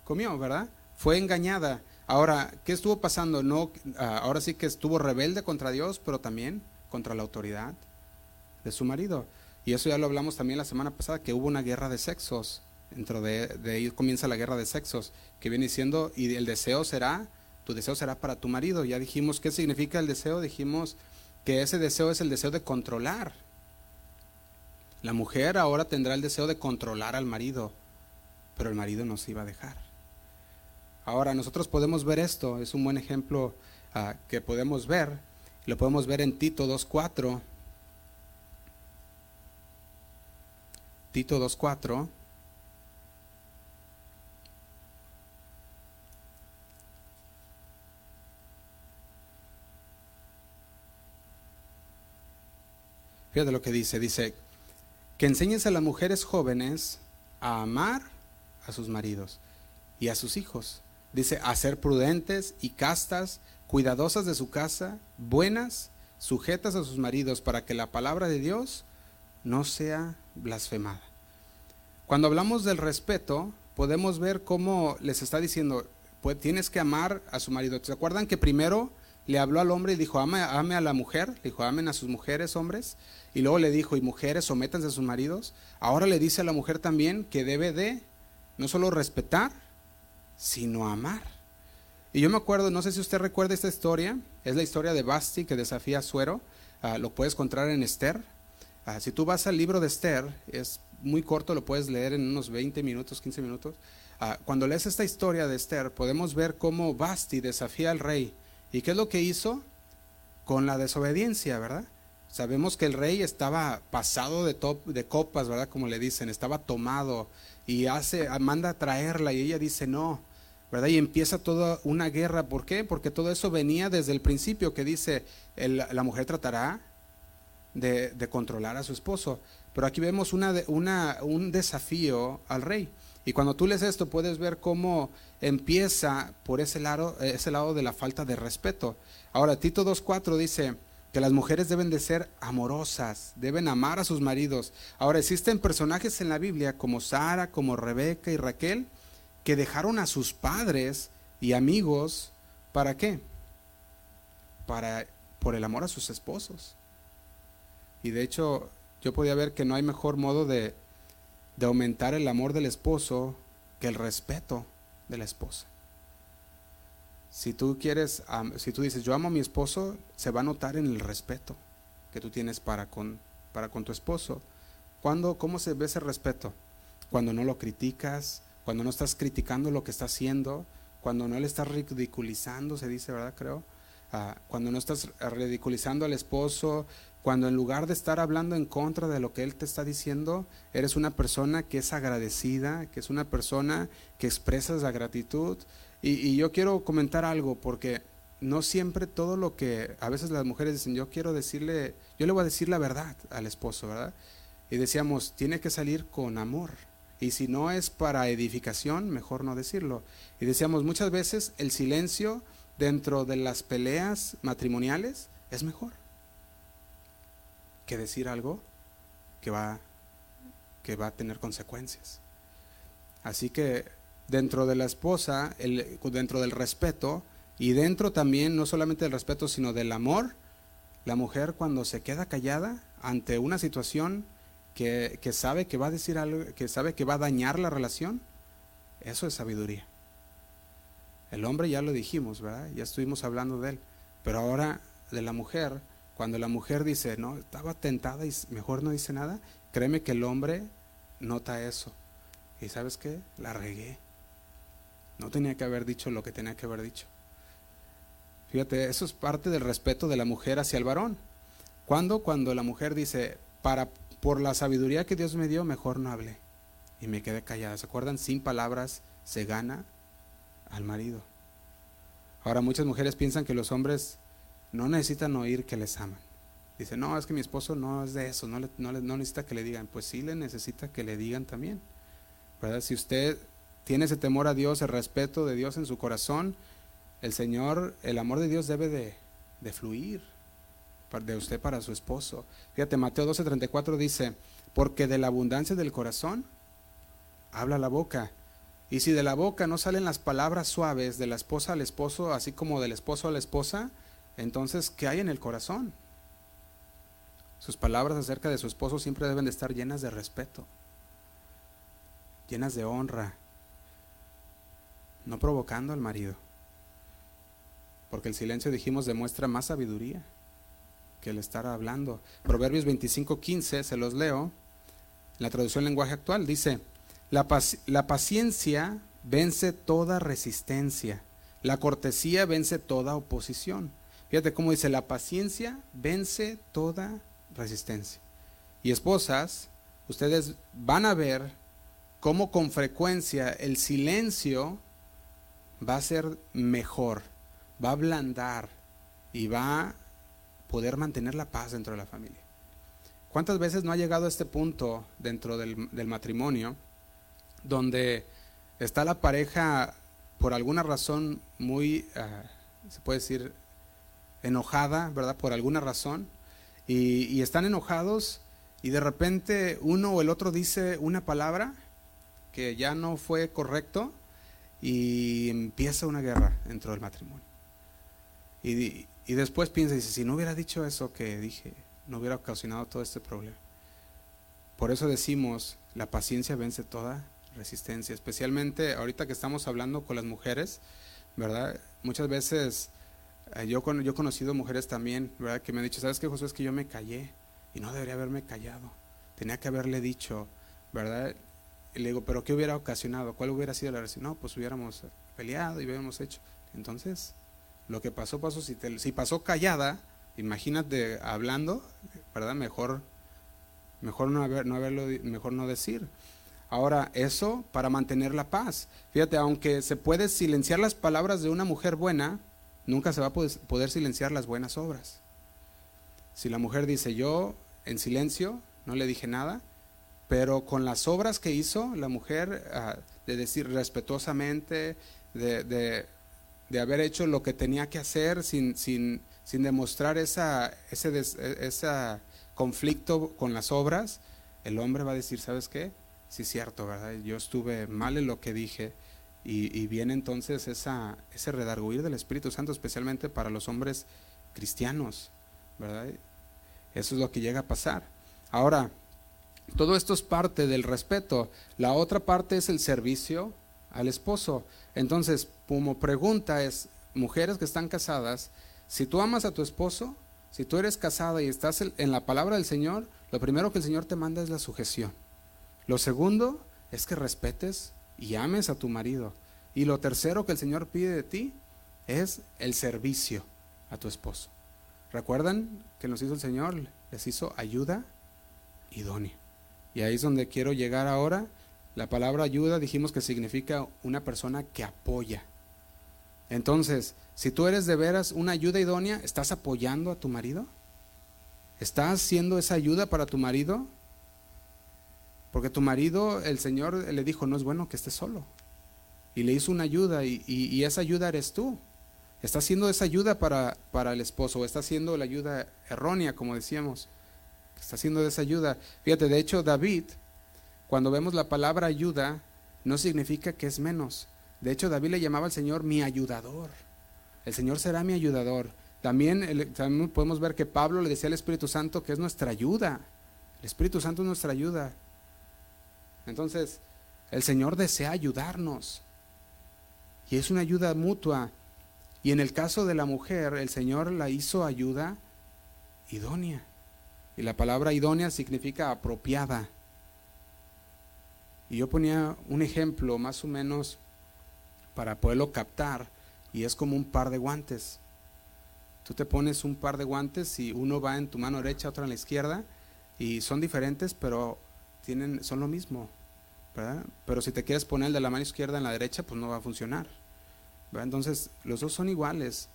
Speaker 1: Comió, ¿verdad? Fue engañada. Ahora, ¿qué estuvo pasando? No, ah, ahora sí que estuvo rebelde contra Dios, pero también contra la autoridad de su marido. Y eso ya lo hablamos también la semana pasada, que hubo una guerra de sexos. Dentro de, de ahí comienza la guerra de sexos, que viene diciendo, y el deseo será, tu deseo será para tu marido. Ya dijimos, ¿qué significa el deseo? Dijimos, que ese deseo es el deseo de controlar. La mujer ahora tendrá el deseo de controlar al marido, pero el marido no se iba a dejar. Ahora nosotros podemos ver esto, es un buen ejemplo ah, que podemos ver, lo podemos ver en Tito 2.4. Tito 2.4. Fíjate lo que dice, dice, que enseñes a las mujeres jóvenes a amar a sus maridos y a sus hijos. Dice, a ser prudentes y castas, cuidadosas de su casa, buenas, sujetas a sus maridos, para que la palabra de Dios no sea blasfemada. Cuando hablamos del respeto, podemos ver cómo les está diciendo, pues tienes que amar a su marido. ¿Se acuerdan que primero le habló al hombre y dijo, ame, a la mujer? Le dijo, amen a sus mujeres, hombres. Y luego le dijo, y mujeres, sométanse a sus maridos. Ahora le dice a la mujer también que debe de no solo respetar, sino amar. Y yo me acuerdo, no sé si usted recuerda esta historia, es la historia de Basti que desafía a Suero, ah, lo puedes encontrar en Esther. Ah, si tú vas al libro de Esther, es muy corto, lo puedes leer en unos 20 minutos, 15 minutos. Ah, cuando lees esta historia de Esther, podemos ver cómo Basti desafía al rey. ¿Y qué es lo que hizo? Con la desobediencia, ¿verdad? Sabemos que el rey estaba pasado de, top, de copas, ¿verdad? Como le dicen, estaba tomado y hace, manda a traerla y ella dice no, ¿verdad? Y empieza toda una guerra. ¿Por qué? Porque todo eso venía desde el principio que dice, la mujer tratará de, controlar a su esposo. Pero aquí vemos una, una, un desafío al rey. Y cuando tú lees esto puedes ver cómo empieza por ese lado, ese lado de la falta de respeto. Ahora, Tito 2.4 dice, que las mujeres deben de ser amorosas, deben amar a sus maridos. Ahora existen personajes en la Biblia como Sara, como Rebeca y Raquel, que dejaron a sus padres y amigos, ¿para qué? Para por el amor a sus esposos. Y de hecho, yo podía ver que no hay mejor modo de, de aumentar el amor del esposo que el respeto de la esposa. Si tú quieres, si tú dices, yo amo a mi esposo, se va a notar en el respeto que tú tienes para con, para con tu esposo. ¿Cuándo, ¿Cómo se ve ese respeto? Cuando no lo criticas, cuando no estás criticando lo que está haciendo, cuando no le estás ridiculizando, se dice, ¿verdad? Creo. Ah, cuando no estás ridiculizando al esposo, cuando en lugar de estar hablando en contra de lo que él te está diciendo, eres una persona que es agradecida, que es una persona que expresas la gratitud, y, yo quiero comentar algo porque no siempre todo lo que a veces las mujeres dicen, yo quiero decirle, yo le voy a decir la verdad al esposo, ¿verdad? Y decíamos, tiene que salir con amor. Y si no es para edificación, mejor no decirlo. Y decíamos, muchas veces el silencio dentro de las peleas matrimoniales es mejor que decir algo que va, que va a tener consecuencias. Así que dentro de la esposa, el, dentro del respeto y dentro también, no solamente del respeto, sino del amor, la mujer cuando se queda callada ante una situación que, que, sabe que va a decir algo, que sabe que va a dañar la relación, eso es sabiduría. El hombre ya lo dijimos, ¿verdad? Ya estuvimos hablando de él. Pero ahora de la mujer, cuando la mujer dice, no, estaba tentada y mejor no dice nada, créeme que el hombre nota eso. Y sabes qué? La regué. No tenía que haber dicho lo que tenía que haber dicho. Fíjate, eso es parte del respeto de la mujer hacia el varón. ¿Cuándo? Cuando la mujer dice, para, por la sabiduría que Dios me dio, mejor no hablé. Y me quedé callada. ¿Se acuerdan? Sin palabras se gana al marido. Ahora muchas mujeres piensan que los hombres no necesitan oír que les aman. Dicen, no, es que mi esposo no es de eso, no, no, no necesita que le digan. Pues sí le necesita que le digan también. ¿Verdad? Si usted tiene ese temor a Dios, el respeto de Dios en su corazón, el Señor, el amor de Dios debe de, fluir de usted para su esposo. Fíjate, Mateo 12:34 dice, porque de la abundancia del corazón habla la boca. Y si de la boca no salen las palabras suaves de la esposa al esposo, así como del esposo a la esposa, entonces, ¿qué hay en el corazón? Sus palabras acerca de su esposo siempre deben de estar llenas de respeto, llenas de honra, no provocando al marido. Porque el silencio, dijimos, demuestra más sabiduría que el estar hablando. Proverbios 25:15, se los leo. La traducción lenguaje actual dice, la, la paciencia vence toda resistencia, la cortesía vence toda oposición. Fíjate cómo dice, la paciencia vence toda resistencia. Y esposas, ustedes van a ver cómo con frecuencia el silencio va a ser mejor, va a ablandar y va a poder mantener la paz dentro de la familia. ¿Cuántas veces no ha llegado a este punto dentro del, matrimonio donde está la pareja por alguna razón muy, ah, se puede decir, enojada, ¿verdad? Por alguna razón, y, están enojados y de repente uno o el otro dice una palabra que ya no fue correcto y empieza una guerra dentro del matrimonio. Y, y después piensa y dice, si no hubiera dicho eso que dije, no hubiera ocasionado todo este problema. Por eso decimos, la paciencia vence toda resistencia, especialmente ahorita que estamos hablando con las mujeres, ¿verdad? Muchas veces yo, yo he conocido mujeres también, ¿verdad? Que me han dicho, ¿sabes qué, José? Es que yo me callé y no debería haberme callado. Tenía que haberle dicho, ¿verdad? Y le digo, ¿pero qué hubiera ocasionado? ¿Cuál hubiera sido la reacción? No, pues hubiéramos peleado y hubiéramos hecho. Entonces, lo que pasó, pasó. Si, si pasó callada, imagínate hablando, ¿verdad? Mejor, mejor no, haber, no haberlo, mejor no decir. Ahora, eso para mantener la paz. Fíjate, aunque se puede silenciar las palabras de una mujer buena, nunca se va a poder silenciar las buenas obras. Si la mujer dice, yo en silencio, no le dije nada, pero con las obras que hizo la mujer, ah, de decir respetuosamente, de, de, haber hecho lo que tenía que hacer sin, sin, sin demostrar esa, ese, ese conflicto con las obras, el hombre va a decir, ¿sabes qué? Sí, cierto, ¿verdad? Yo estuve mal en lo que dije. Y, viene entonces esa, ese redarguir del Espíritu Santo, especialmente para los hombres cristianos, ¿verdad? Eso es lo que llega a pasar. Ahora, todo esto es parte del respeto. La otra parte es el servicio al esposo. Entonces, como pregunta es, mujeres que están casadas, si tú amas a tu esposo, si tú eres casada y estás en la palabra del Señor, lo primero que el Señor te manda es la sujeción. Lo segundo es que respetes y ames a tu marido. Y lo tercero que el Señor pide de ti es el servicio a tu esposo. ¿Recuerdan que nos hizo el Señor? Les hizo ayuda idónea. Y ahí es donde quiero llegar ahora. La palabra ayuda dijimos que significa una persona que apoya. Entonces, si tú eres de veras una ayuda idónea, ¿estás apoyando a tu marido? ¿Estás haciendo esa ayuda para tu marido? Porque tu marido, el Señor le dijo, no es bueno que estés solo. Y le hizo una ayuda y, esa ayuda eres tú. Está haciendo esa ayuda para, para el esposo está haciendo la ayuda errónea, como decíamos. Está haciendo esa ayuda. Fíjate, de hecho David, cuando vemos la palabra ayuda, no significa que es menos. De hecho, David le llamaba al Señor mi ayudador. El Señor será mi ayudador. También, también, podemos ver que Pablo le decía al Espíritu Santo que es nuestra ayuda. El Espíritu Santo es nuestra ayuda. Entonces, el Señor desea ayudarnos. Y es una ayuda mutua. Y en el caso de la mujer, el Señor la hizo ayuda idónea. Y la palabra idónea significa apropiada. Y yo ponía un ejemplo más o menos para poderlo captar y es como un par de guantes. Tú te pones un par de guantes y uno va en tu mano derecha, otro en la izquierda y son diferentes, pero tienen son lo mismo, ¿verdad? Pero si te quieres poner el de la mano izquierda en la derecha, pues no va a funcionar. Entonces, los dos son iguales,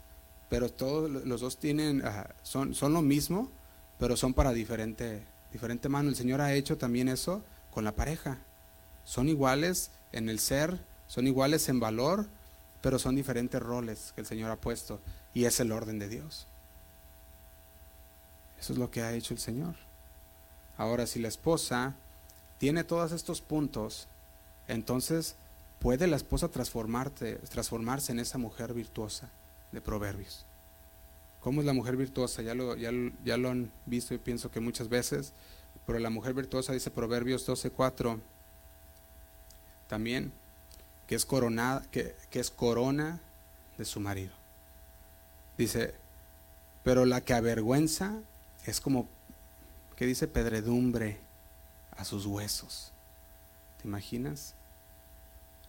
Speaker 1: pero todos los dos tienen son son lo mismo, pero son para diferente diferente mano. El Señor ha hecho también eso con la pareja. Son iguales en el ser, son iguales en valor, pero son diferentes roles que el Señor ha puesto y es el orden de Dios. Eso es lo que ha hecho el Señor. Ahora, si la esposa tiene todos estos puntos, entonces puede la esposa transformarse en esa mujer virtuosa de Proverbios. ¿Cómo es la mujer virtuosa? Ya lo, ya, ya lo han visto y pienso que muchas veces, pero la mujer virtuosa dice Proverbios 12:4 también que es, corona, que, que es corona de su marido. Dice, pero la que avergüenza es como, que dice pedredumbre a sus huesos. ¿Te imaginas?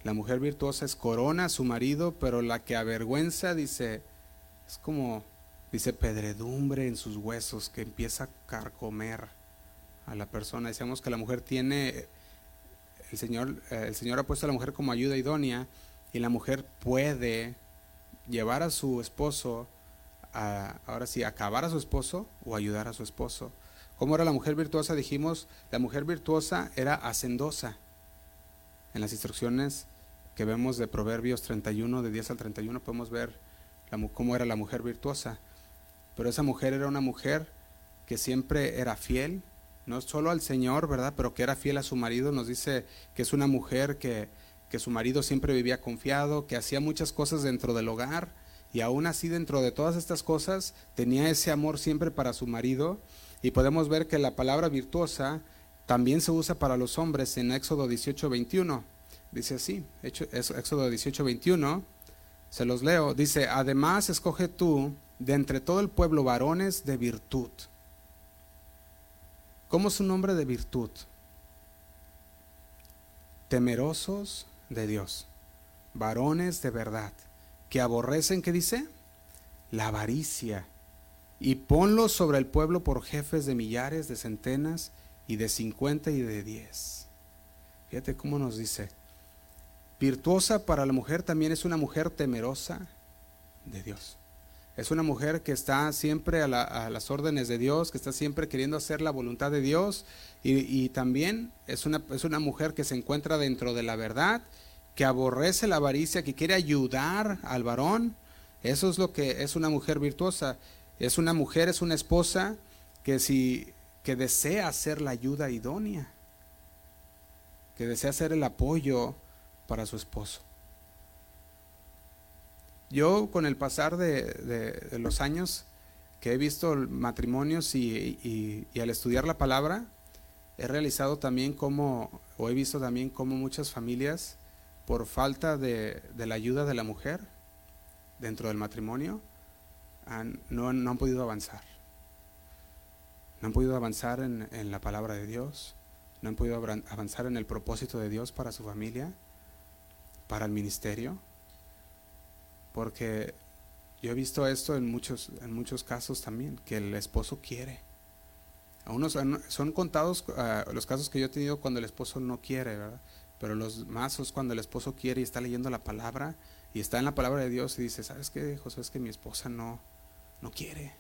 Speaker 1: La mujer virtuosa es corona a su marido, pero la que avergüenza, dice, es como, dice, pedredumbre en sus huesos que empieza a carcomer a la persona. Decíamos que la mujer tiene, el Señor, eh, el Señor ha puesto a la mujer como ayuda idónea y la mujer puede llevar a su esposo, a, ahora sí, acabar a su esposo o ayudar a su esposo. ¿Cómo era la mujer virtuosa? Dijimos, la mujer virtuosa era hacendosa. En las instrucciones que vemos de Proverbios 31, de 10 al 31, podemos ver cómo era la mujer virtuosa. Pero esa mujer era una mujer que siempre era fiel, no solo al Señor, ¿verdad? Pero que era fiel a su marido. Nos dice que es una mujer que, que su marido siempre vivía confiado, que hacía muchas cosas dentro del hogar y aún así dentro de todas estas cosas tenía ese amor siempre para su marido. Y podemos ver que la palabra virtuosa también se usa para los hombres en Éxodo 18, 21. Dice así, Éxodo 18, 21, se los leo. Dice, además escoge tú de entre todo el pueblo varones de virtud. ¿Cómo es un nombre de virtud? Temerosos de Dios, varones de verdad, que aborrecen, ¿qué dice? La avaricia. Y ponlos sobre el pueblo por jefes de millares, de centenas y de cincuenta y de diez. Fíjate cómo nos dice. Virtuosa para la mujer también es una mujer temerosa de Dios. Es una mujer que está siempre a, las órdenes de Dios, que está siempre queriendo hacer la voluntad de Dios y, también es una, es una mujer que se encuentra dentro de la verdad, que aborrece la avaricia, que quiere ayudar al varón. Eso es lo que es una mujer virtuosa. Es una mujer, es una esposa que si que desea hacer la ayuda idónea, que desea hacer el apoyo para su esposo. Yo con el pasar de, los años que he visto matrimonios y, al estudiar la palabra, he realizado también como, o he visto también como muchas familias, por falta de, la ayuda de la mujer dentro del matrimonio, no, han podido avanzar. No han podido avanzar en, en la palabra de Dios, no han podido avanzar en el propósito de Dios para su familia, para el ministerio porque yo he visto esto en muchos, en muchos casos también, que el esposo quiere. A son contados ah, los casos que yo he tenido cuando el esposo no quiere, ¿verdad? Pero los más es cuando el esposo quiere y está leyendo la palabra y está en la palabra de Dios y dice, ¿sabes qué, José? Es que mi esposa no, no quiere.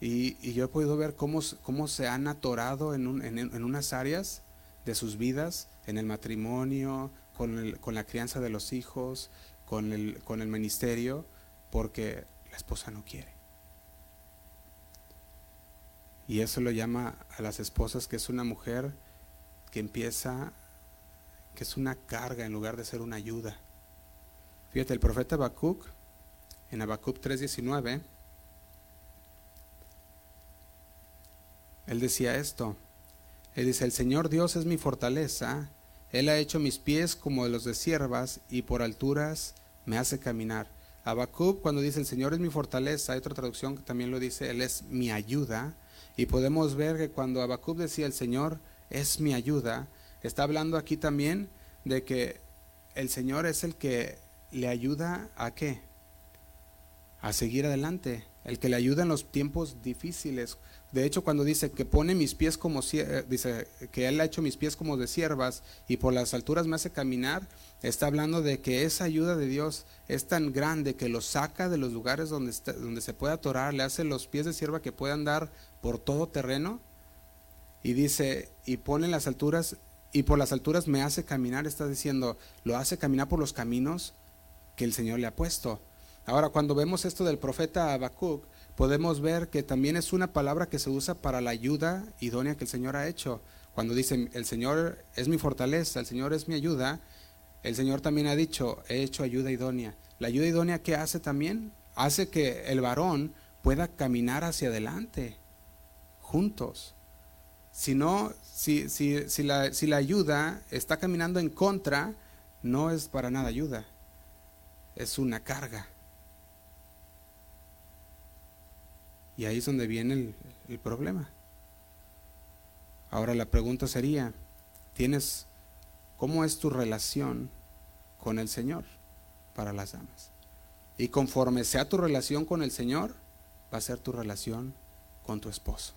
Speaker 1: Y, yo he podido ver cómo, se han atorado en, unas áreas de sus vidas, en el matrimonio, con, la crianza de los hijos, con el, con el ministerio porque la esposa no quiere. Y eso lo llama a las esposas que es una mujer que empieza, que es una carga en lugar de ser una ayuda. Fíjate, el profeta Habacuc, en Habacuc 3:19, él decía esto. Él dice, el Señor Dios es mi fortaleza, Él ha hecho mis pies como los de siervas y por alturas me hace caminar. Habacuc, cuando dice el Señor es mi fortaleza, hay otra traducción que también lo dice, Él es mi ayuda. Y podemos ver que cuando Habacuc decía el Señor es mi ayuda, está hablando aquí también de que el Señor es el que le ayuda a qué? A seguir adelante, el que le ayuda en los tiempos difíciles. De hecho, cuando dice que pone mis pies como, eh, dice que Él ha hecho mis pies como de siervas y por las alturas me hace caminar, está hablando de que esa ayuda de Dios es tan grande que lo saca de los lugares donde, donde se puede atorar, le hace los pies de sierva que puedan dar por todo terreno y dice, y pone las alturas, y por las alturas me hace caminar, está diciendo, lo hace caminar por los caminos que el Señor le ha puesto. Ahora, cuando vemos esto del profeta Habacuc, podemos ver que también es una palabra que se usa para la ayuda idónea que el Señor ha hecho. Cuando dice, el Señor es mi fortaleza, el Señor es mi ayuda, el Señor también ha dicho, he hecho ayuda idónea. La ayuda idónea que hace también, hace que el varón pueda caminar hacia adelante, juntos. Si no, si, si, si, la, si la ayuda está caminando en contra, no es para nada ayuda, es una carga. Y ahí es donde viene el, problema. Ahora la pregunta sería, ¿tienes cómo es tu relación con el Señor para las damas? Y conforme sea tu relación con el Señor, va a ser tu relación con tu esposo.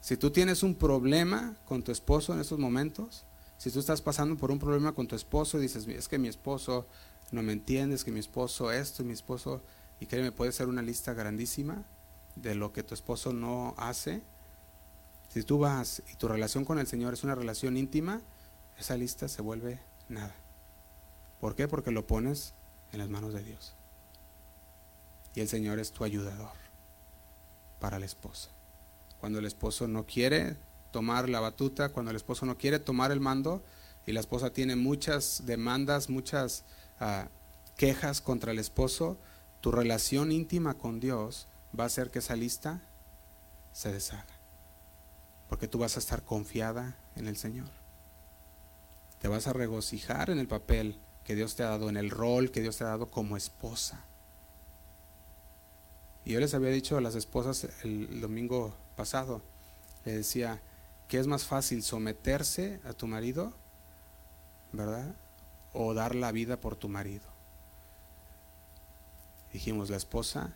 Speaker 1: Si tú tienes un problema con tu esposo en estos momentos, si tú estás pasando por un problema con tu esposo y dices, es que mi esposo no me entiende, es que mi esposo esto mi esposo, y créeme, puede ser una lista grandísima de lo que tu esposo no hace. Si tú vas y tu relación con el Señor es una relación íntima, esa lista se vuelve nada. ¿Por qué? Porque lo pones en las manos de Dios. Y el Señor es tu ayudador para la esposa. Cuando el esposo no quiere tomar la batuta, cuando el esposo no quiere tomar el mando y la esposa tiene muchas demandas, muchas ah, quejas contra el esposo, tu relación íntima con Dios va a hacer que esa lista se deshaga. Porque tú vas a estar confiada en el Señor. Te vas a regocijar en el papel que Dios te ha dado, en el rol que Dios te ha dado como esposa. Y yo les había dicho a las esposas el domingo pasado, le decía que es más fácil someterse a tu marido, ¿verdad? O dar la vida por tu marido. Dijimos, la esposa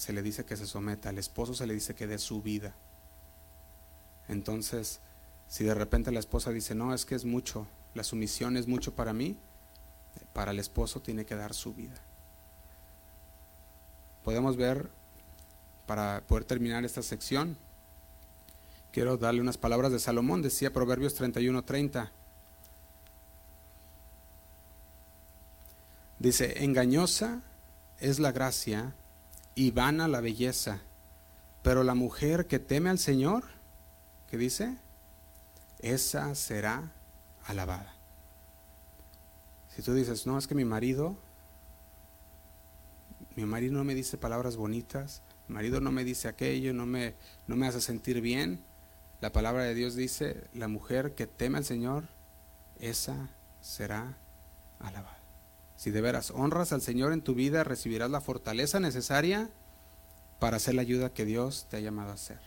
Speaker 1: se le dice que se someta, al esposo se le dice que dé su vida. Entonces, si de repente la esposa dice, no, es que es mucho, la sumisión es mucho para mí, para el esposo tiene que dar su vida. Podemos ver, para poder terminar esta sección, quiero darle unas palabras de Salomón, decía Proverbios 31:30. Dice, engañosa es la gracia y vana la belleza, pero la mujer que teme al Señor, ¿qué dice? esa será alabada. Si tú dices, no, es que mi marido, mi marido no me dice palabras bonitas, mi marido no me dice aquello, no me, no me hace sentir bien, la palabra de Dios dice, la mujer que teme al Señor, esa será alabada. Si de veras honras al Señor en tu vida, recibirás la fortaleza necesaria para hacer la ayuda que Dios te ha llamado a hacer.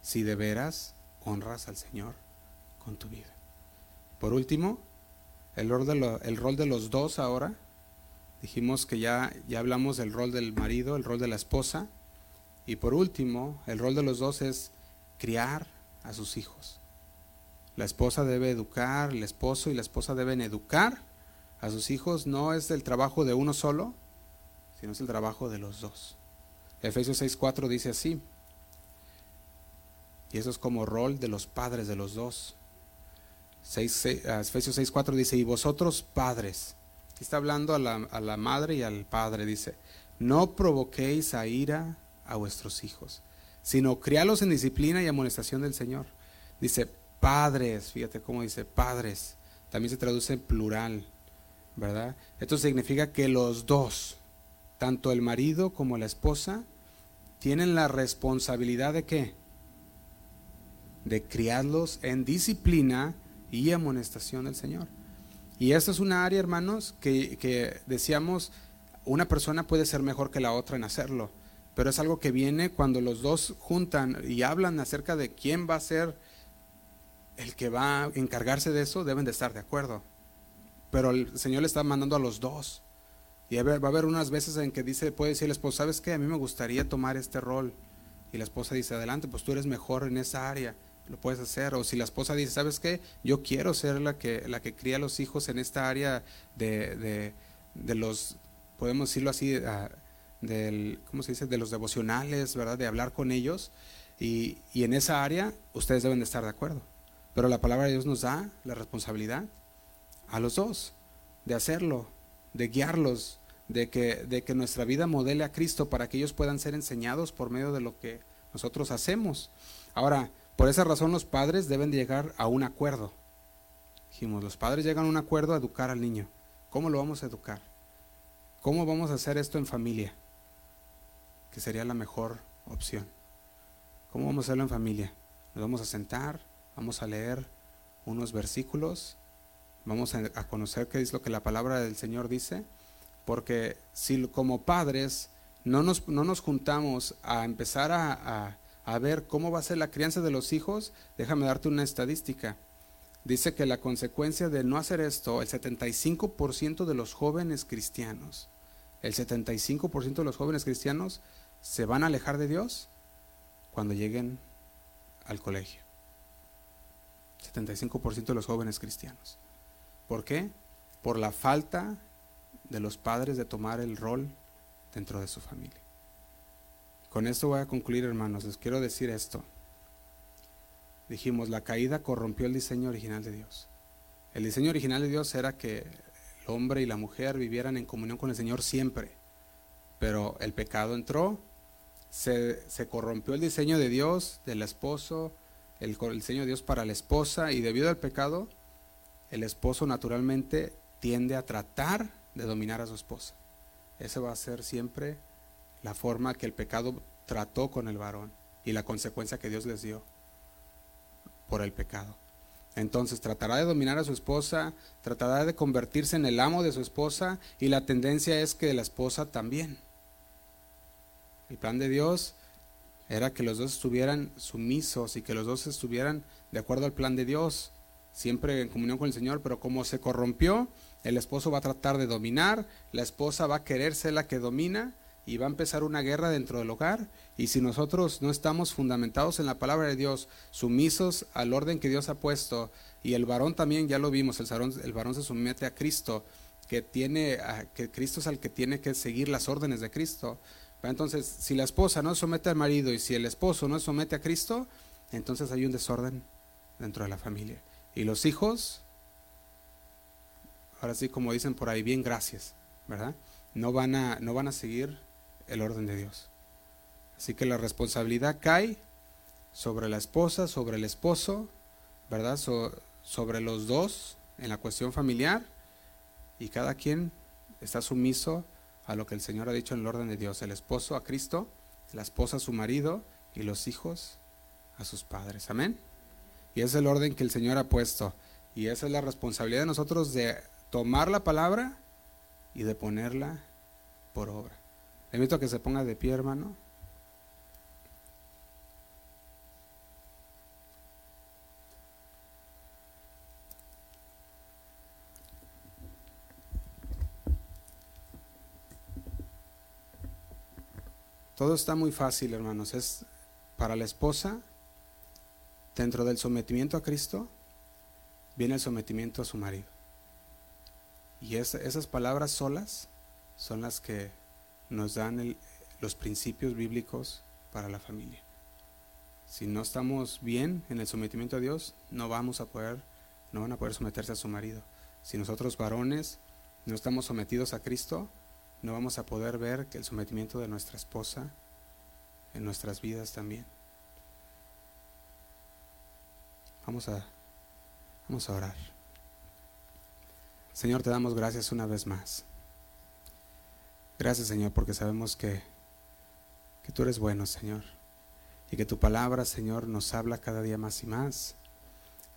Speaker 1: Si de veras honras al Señor con tu vida. Por último, el rol de, el rol de los dos ahora. Dijimos que ya, ya hablamos del rol del marido, el rol de la esposa. Y por último, el rol de los dos es criar a sus hijos. La esposa debe educar, el esposo y la esposa deben educar a sus hijos. No es el trabajo de uno solo, sino es el trabajo de los dos. Efesios 6.4 dice así. Y eso es como rol de los padres de los dos. 6, ah, Efesios 6.4 dice, y vosotros padres, está hablando a la, a la madre y al padre, dice, no provoquéis a ira a vuestros hijos, sino crialos en disciplina y amonestación del Señor. Dice, padres, fíjate cómo dice, padres, también se traduce en plural, ¿verdad? Esto significa que los dos, tanto el marido como la esposa, tienen la responsabilidad de qué? De criarlos en disciplina y amonestación del Señor. Y esta es una área, hermanos, que, que decíamos, una persona puede ser mejor que la otra en hacerlo, pero es algo que viene cuando los dos juntan y hablan acerca de quién va a ser el que va a encargarse de eso, deben de estar de acuerdo. Pero el Señor le está mandando a los dos. Y va a haber unas veces en que dice, puede decir el esposo, ¿sabes qué? A mí me gustaría tomar este rol. Y la esposa dice, adelante, pues tú eres mejor en esa área lo puedes hacer. O si la esposa dice, ¿sabes qué? Yo quiero ser la que, la que cría a los hijos en esta área de, de, los, podemos decirlo así, ah, del, ¿cómo se dice? De los devocionales, ¿verdad? De hablar con ellos. Y, y en esa área ustedes deben de estar de acuerdo. Pero la palabra de Dios nos da la responsabilidad a los dos de hacerlo, de guiarlos, de que, de que nuestra vida modele a Cristo para que ellos puedan ser enseñados por medio de lo que nosotros hacemos. Ahora, por esa razón los padres deben llegar a un acuerdo. Dijimos, los padres llegan a un acuerdo a educar al niño. ¿Cómo lo vamos a educar? ¿Cómo vamos a hacer esto en familia? Que sería la mejor opción. ¿Cómo vamos a hacerlo en familia? Nos vamos a sentar, vamos a leer unos versículos, vamos a, conocer qué es lo que la palabra del Señor dice, porque si como padres no nos, no nos juntamos a empezar a a ver cómo va a ser la crianza de los hijos, déjame darte una estadística. Dice que la consecuencia de no hacer esto, el 75% de los jóvenes cristianos, el 75% de los jóvenes cristianos se van a alejar de Dios cuando lleguen al colegio. 75% de los jóvenes cristianos. ¿Por qué? Por la falta de los padres de tomar el rol dentro de su familia. Con esto voy a concluir, hermanos. Les quiero decir esto. Dijimos, la caída corrompió el diseño original de Dios. El diseño original de Dios era que el hombre y la mujer vivieran en comunión con el Señor siempre. Pero el pecado entró, se, corrompió el diseño de Dios, del esposo, el, el diseño de Dios para la esposa, y debido al pecado, el esposo naturalmente tiende a tratar de dominar a su esposa. Esa va a ser siempre la forma que el pecado trató con el varón y la consecuencia que Dios les dio por el pecado. Entonces tratará de dominar a su esposa, tratará de convertirse en el amo de su esposa y la tendencia es que la esposa también. El plan de Dios era que los dos estuvieran sumisos y que los dos estuvieran de acuerdo al plan de Dios, siempre en comunión con el Señor, pero como se corrompió, el esposo va a tratar de dominar, la esposa va a querer ser la que domina y va a empezar una guerra dentro del hogar. Y si nosotros no estamos fundamentados en la palabra de Dios, sumisos al orden que Dios ha puesto, y el varón también, ya lo vimos, el varón, el varón se somete a Cristo, que tiene, que Cristo es el que tiene que seguir las órdenes de Cristo. Entonces, si la esposa no somete al marido y si el esposo no somete a Cristo, entonces hay un desorden dentro de la familia. Y los hijos, ahora sí, como dicen por ahí, bien gracias, ¿verdad? No van a, no van a seguir el orden de Dios. Así que la responsabilidad cae sobre la esposa, sobre el esposo, ¿verdad? sobre los dos en la cuestión familiar y cada quien está sumiso a lo que el Señor ha dicho en el orden de Dios. El esposo a Cristo, la esposa a su marido y los hijos a sus padres. Amén. Y es el orden que el Señor ha puesto. Y esa es la responsabilidad de nosotros de tomar la palabra y de ponerla por obra. Le invito a que se ponga de pie, hermano. Todo está muy fácil, hermanos. Es para la esposa, dentro del sometimiento a Cristo, viene el sometimiento a su marido. Y esas palabras solas son las que nos dan los principios bíblicos para la familia. Si no estamos bien en el sometimiento a Dios, no vamos a poder, no van a poder someterse a su marido. Si nosotros varones no estamos sometidos a Cristo, no vamos a poder ver que el sometimiento de nuestra esposa en nuestras vidas también. Vamos a, vamos a orar. Señor, te damos gracias una vez más. Gracias, Señor, porque sabemos que, que tú eres bueno, Señor. Y que tu palabra, Señor, nos habla cada día más y más.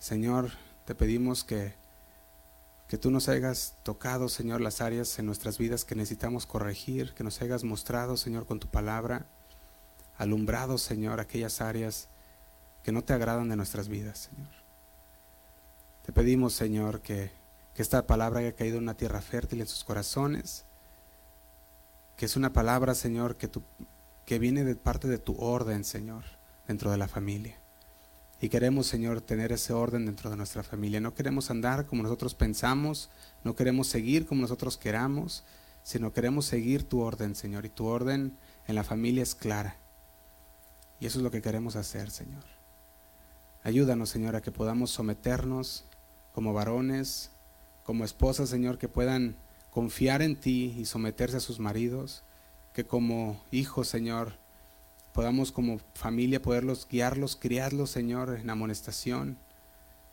Speaker 1: Señor, te pedimos que, que tú nos hayas tocado, Señor, las áreas en nuestras vidas que necesitamos corregir, que nos hayas mostrado, Señor, con tu palabra, alumbrado, Señor, aquellas áreas que no te agradan de nuestras vidas, Señor. Te pedimos, Señor, que, que esta palabra haya caído en una tierra fértil en sus corazones que es una palabra, Señor, que, que viene de parte de tu orden, Señor, dentro de la familia. Y queremos, Señor, tener ese orden dentro de nuestra familia. No queremos andar como nosotros pensamos, no queremos seguir como nosotros queramos, sino queremos seguir tu orden, Señor. Y tu orden en la familia es clara. Y eso es lo que queremos hacer, Señor. Ayúdanos, Señor, a que podamos someternos como varones, como esposas, Señor, que puedan confiar en ti y someterse a sus maridos, que como hijos, Señor, podamos como familia poderlos guiarlos, criarlos, Señor, en amonestación.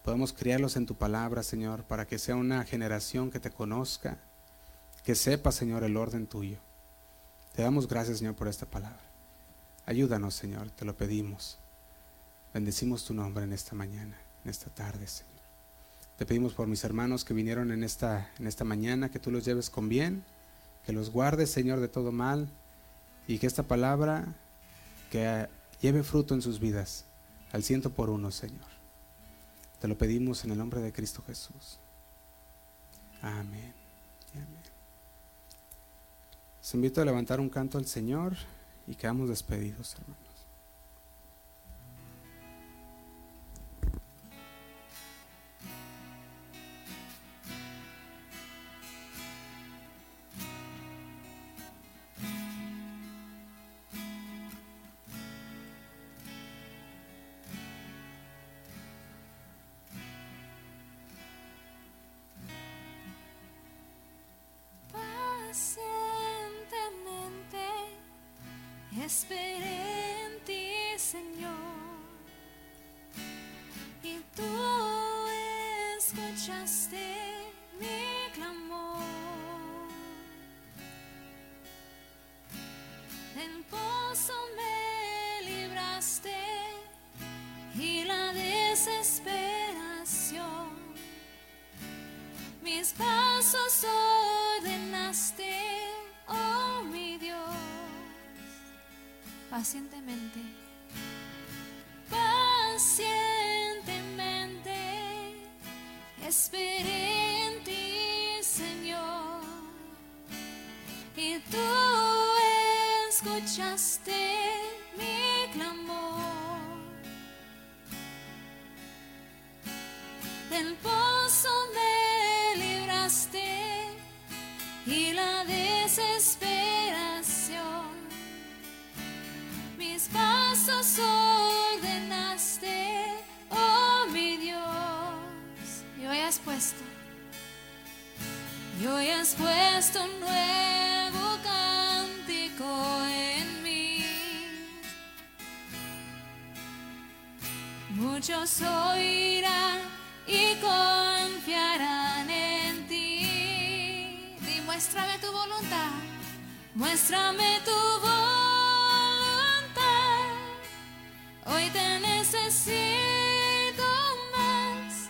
Speaker 1: Podemos criarlos en tu palabra, Señor, para que sea una generación que te conozca, que sepa, Señor, el orden tuyo. Te damos gracias, Señor, por esta palabra. Ayúdanos, Señor, te lo pedimos. Bendecimos tu nombre en esta mañana, en esta tarde, Señor. Te pedimos por mis hermanos que vinieron en esta, en esta mañana, que tú los lleves con bien, que los guardes, Señor, de todo mal, y que esta palabra que lleve fruto en sus vidas, al ciento por uno, Señor. Te lo pedimos en el nombre de Cristo Jesús. Amén. Amén. Os invito a levantar un canto al Señor y quedamos despedidos, hermanos.
Speaker 2: Muchos oirán y confiarán en ti. Di, muéstrame tu voluntad, muéstrame tu voluntad. Hoy te necesito más.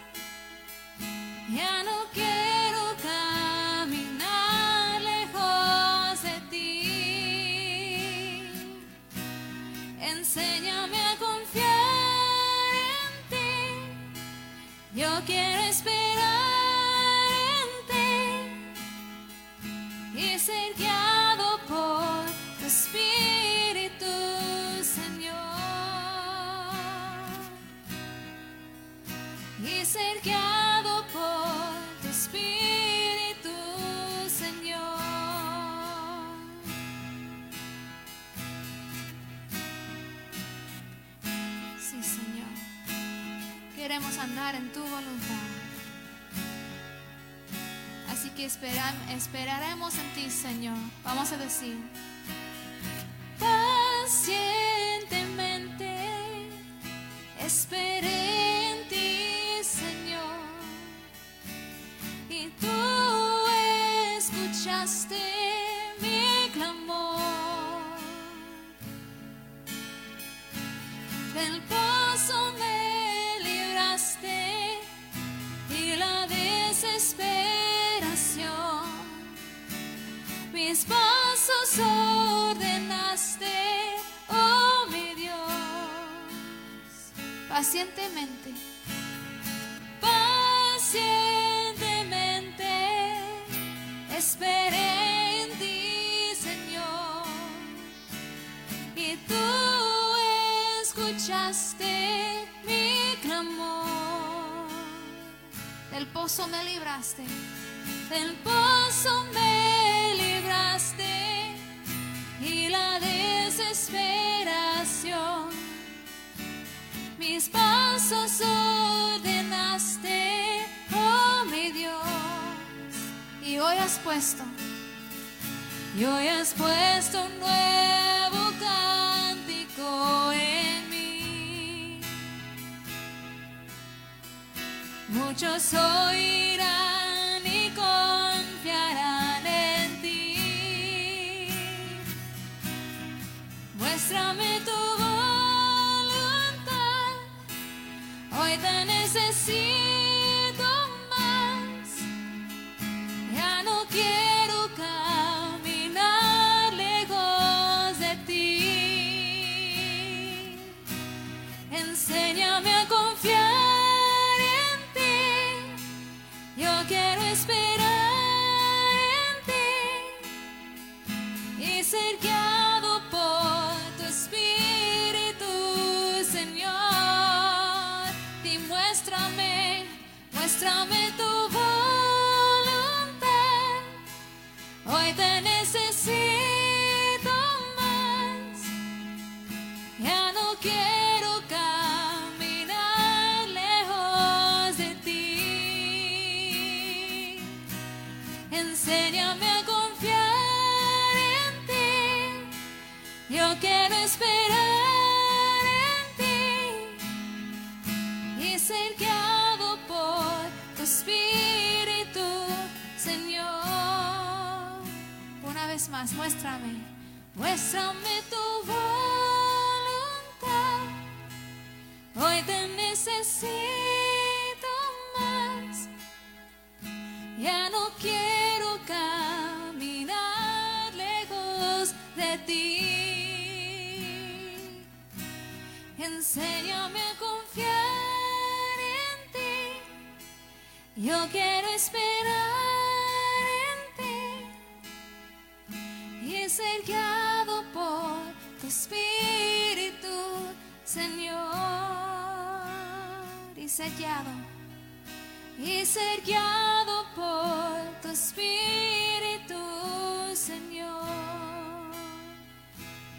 Speaker 2: Ya no quiero Quiero esperar en ti y ser guiado por tu Espíritu, Señor. Y ser guiado por tu Espíritu, Señor. Sí, Señor. Queremos andar en que esperaremos en ti, Señor. Vamos a decir. Mi clamor. Del pozo me libraste, del pozo me libraste y la desesperación. Mis pasos ordenaste, oh mi Dios, y hoy has puesto y hoy has puesto Muchos oirán y confiarán en ti. Muéstrame tu voluntad. Hoy te necesito más, muéstrame, muéstrame tu voluntad. Hoy te necesito más. Ya no quiero caminar lejos de ti. Enséñame a confiar en ti. Yo quiero esperar ser guiado por tu espíritu, Señor. Y ser guiado y ser guiado por tu espíritu, Señor.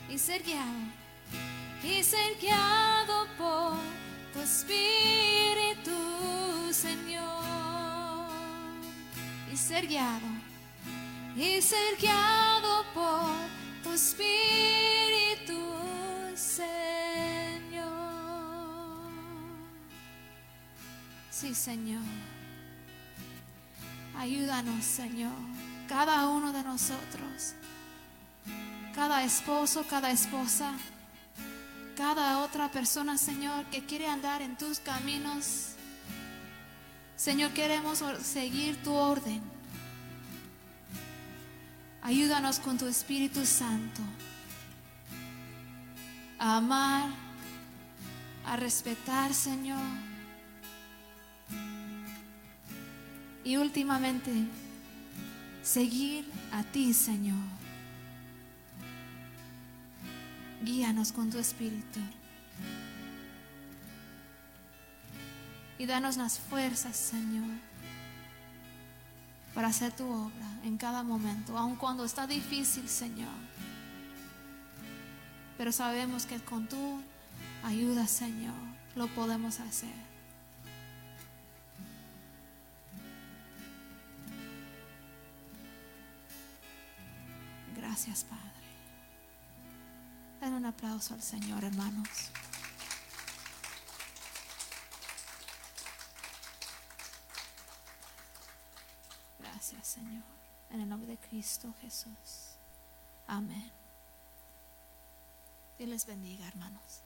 Speaker 2: Y ser guiado, y ser guiado por tu espíritu, Señor. Y ser guiado, y ser guiado por tu espíritu, Señor. Sí, Señor. Ayúdanos, Señor. Cada uno de nosotros. Cada esposo, cada esposa. Cada otra persona, Señor, que quiere andar en tus caminos. Señor, queremos seguir tu orden. Ayúdanos con tu Espíritu Santo. A amar, a respetar, Señor. Y últimamente, seguir a ti, Señor. Guíanos con tu espíritu. Y danos las fuerzas, Señor, para hacer tu obra en cada momento, aun cuando está difícil, Señor. Pero sabemos que con tu ayuda, Señor, lo podemos hacer. Gracias, Padre. Den un aplauso al Señor, hermanos. Gracias, Señor. En el nombre de Cristo Jesús. Amén. Dios les bendiga, hermanos.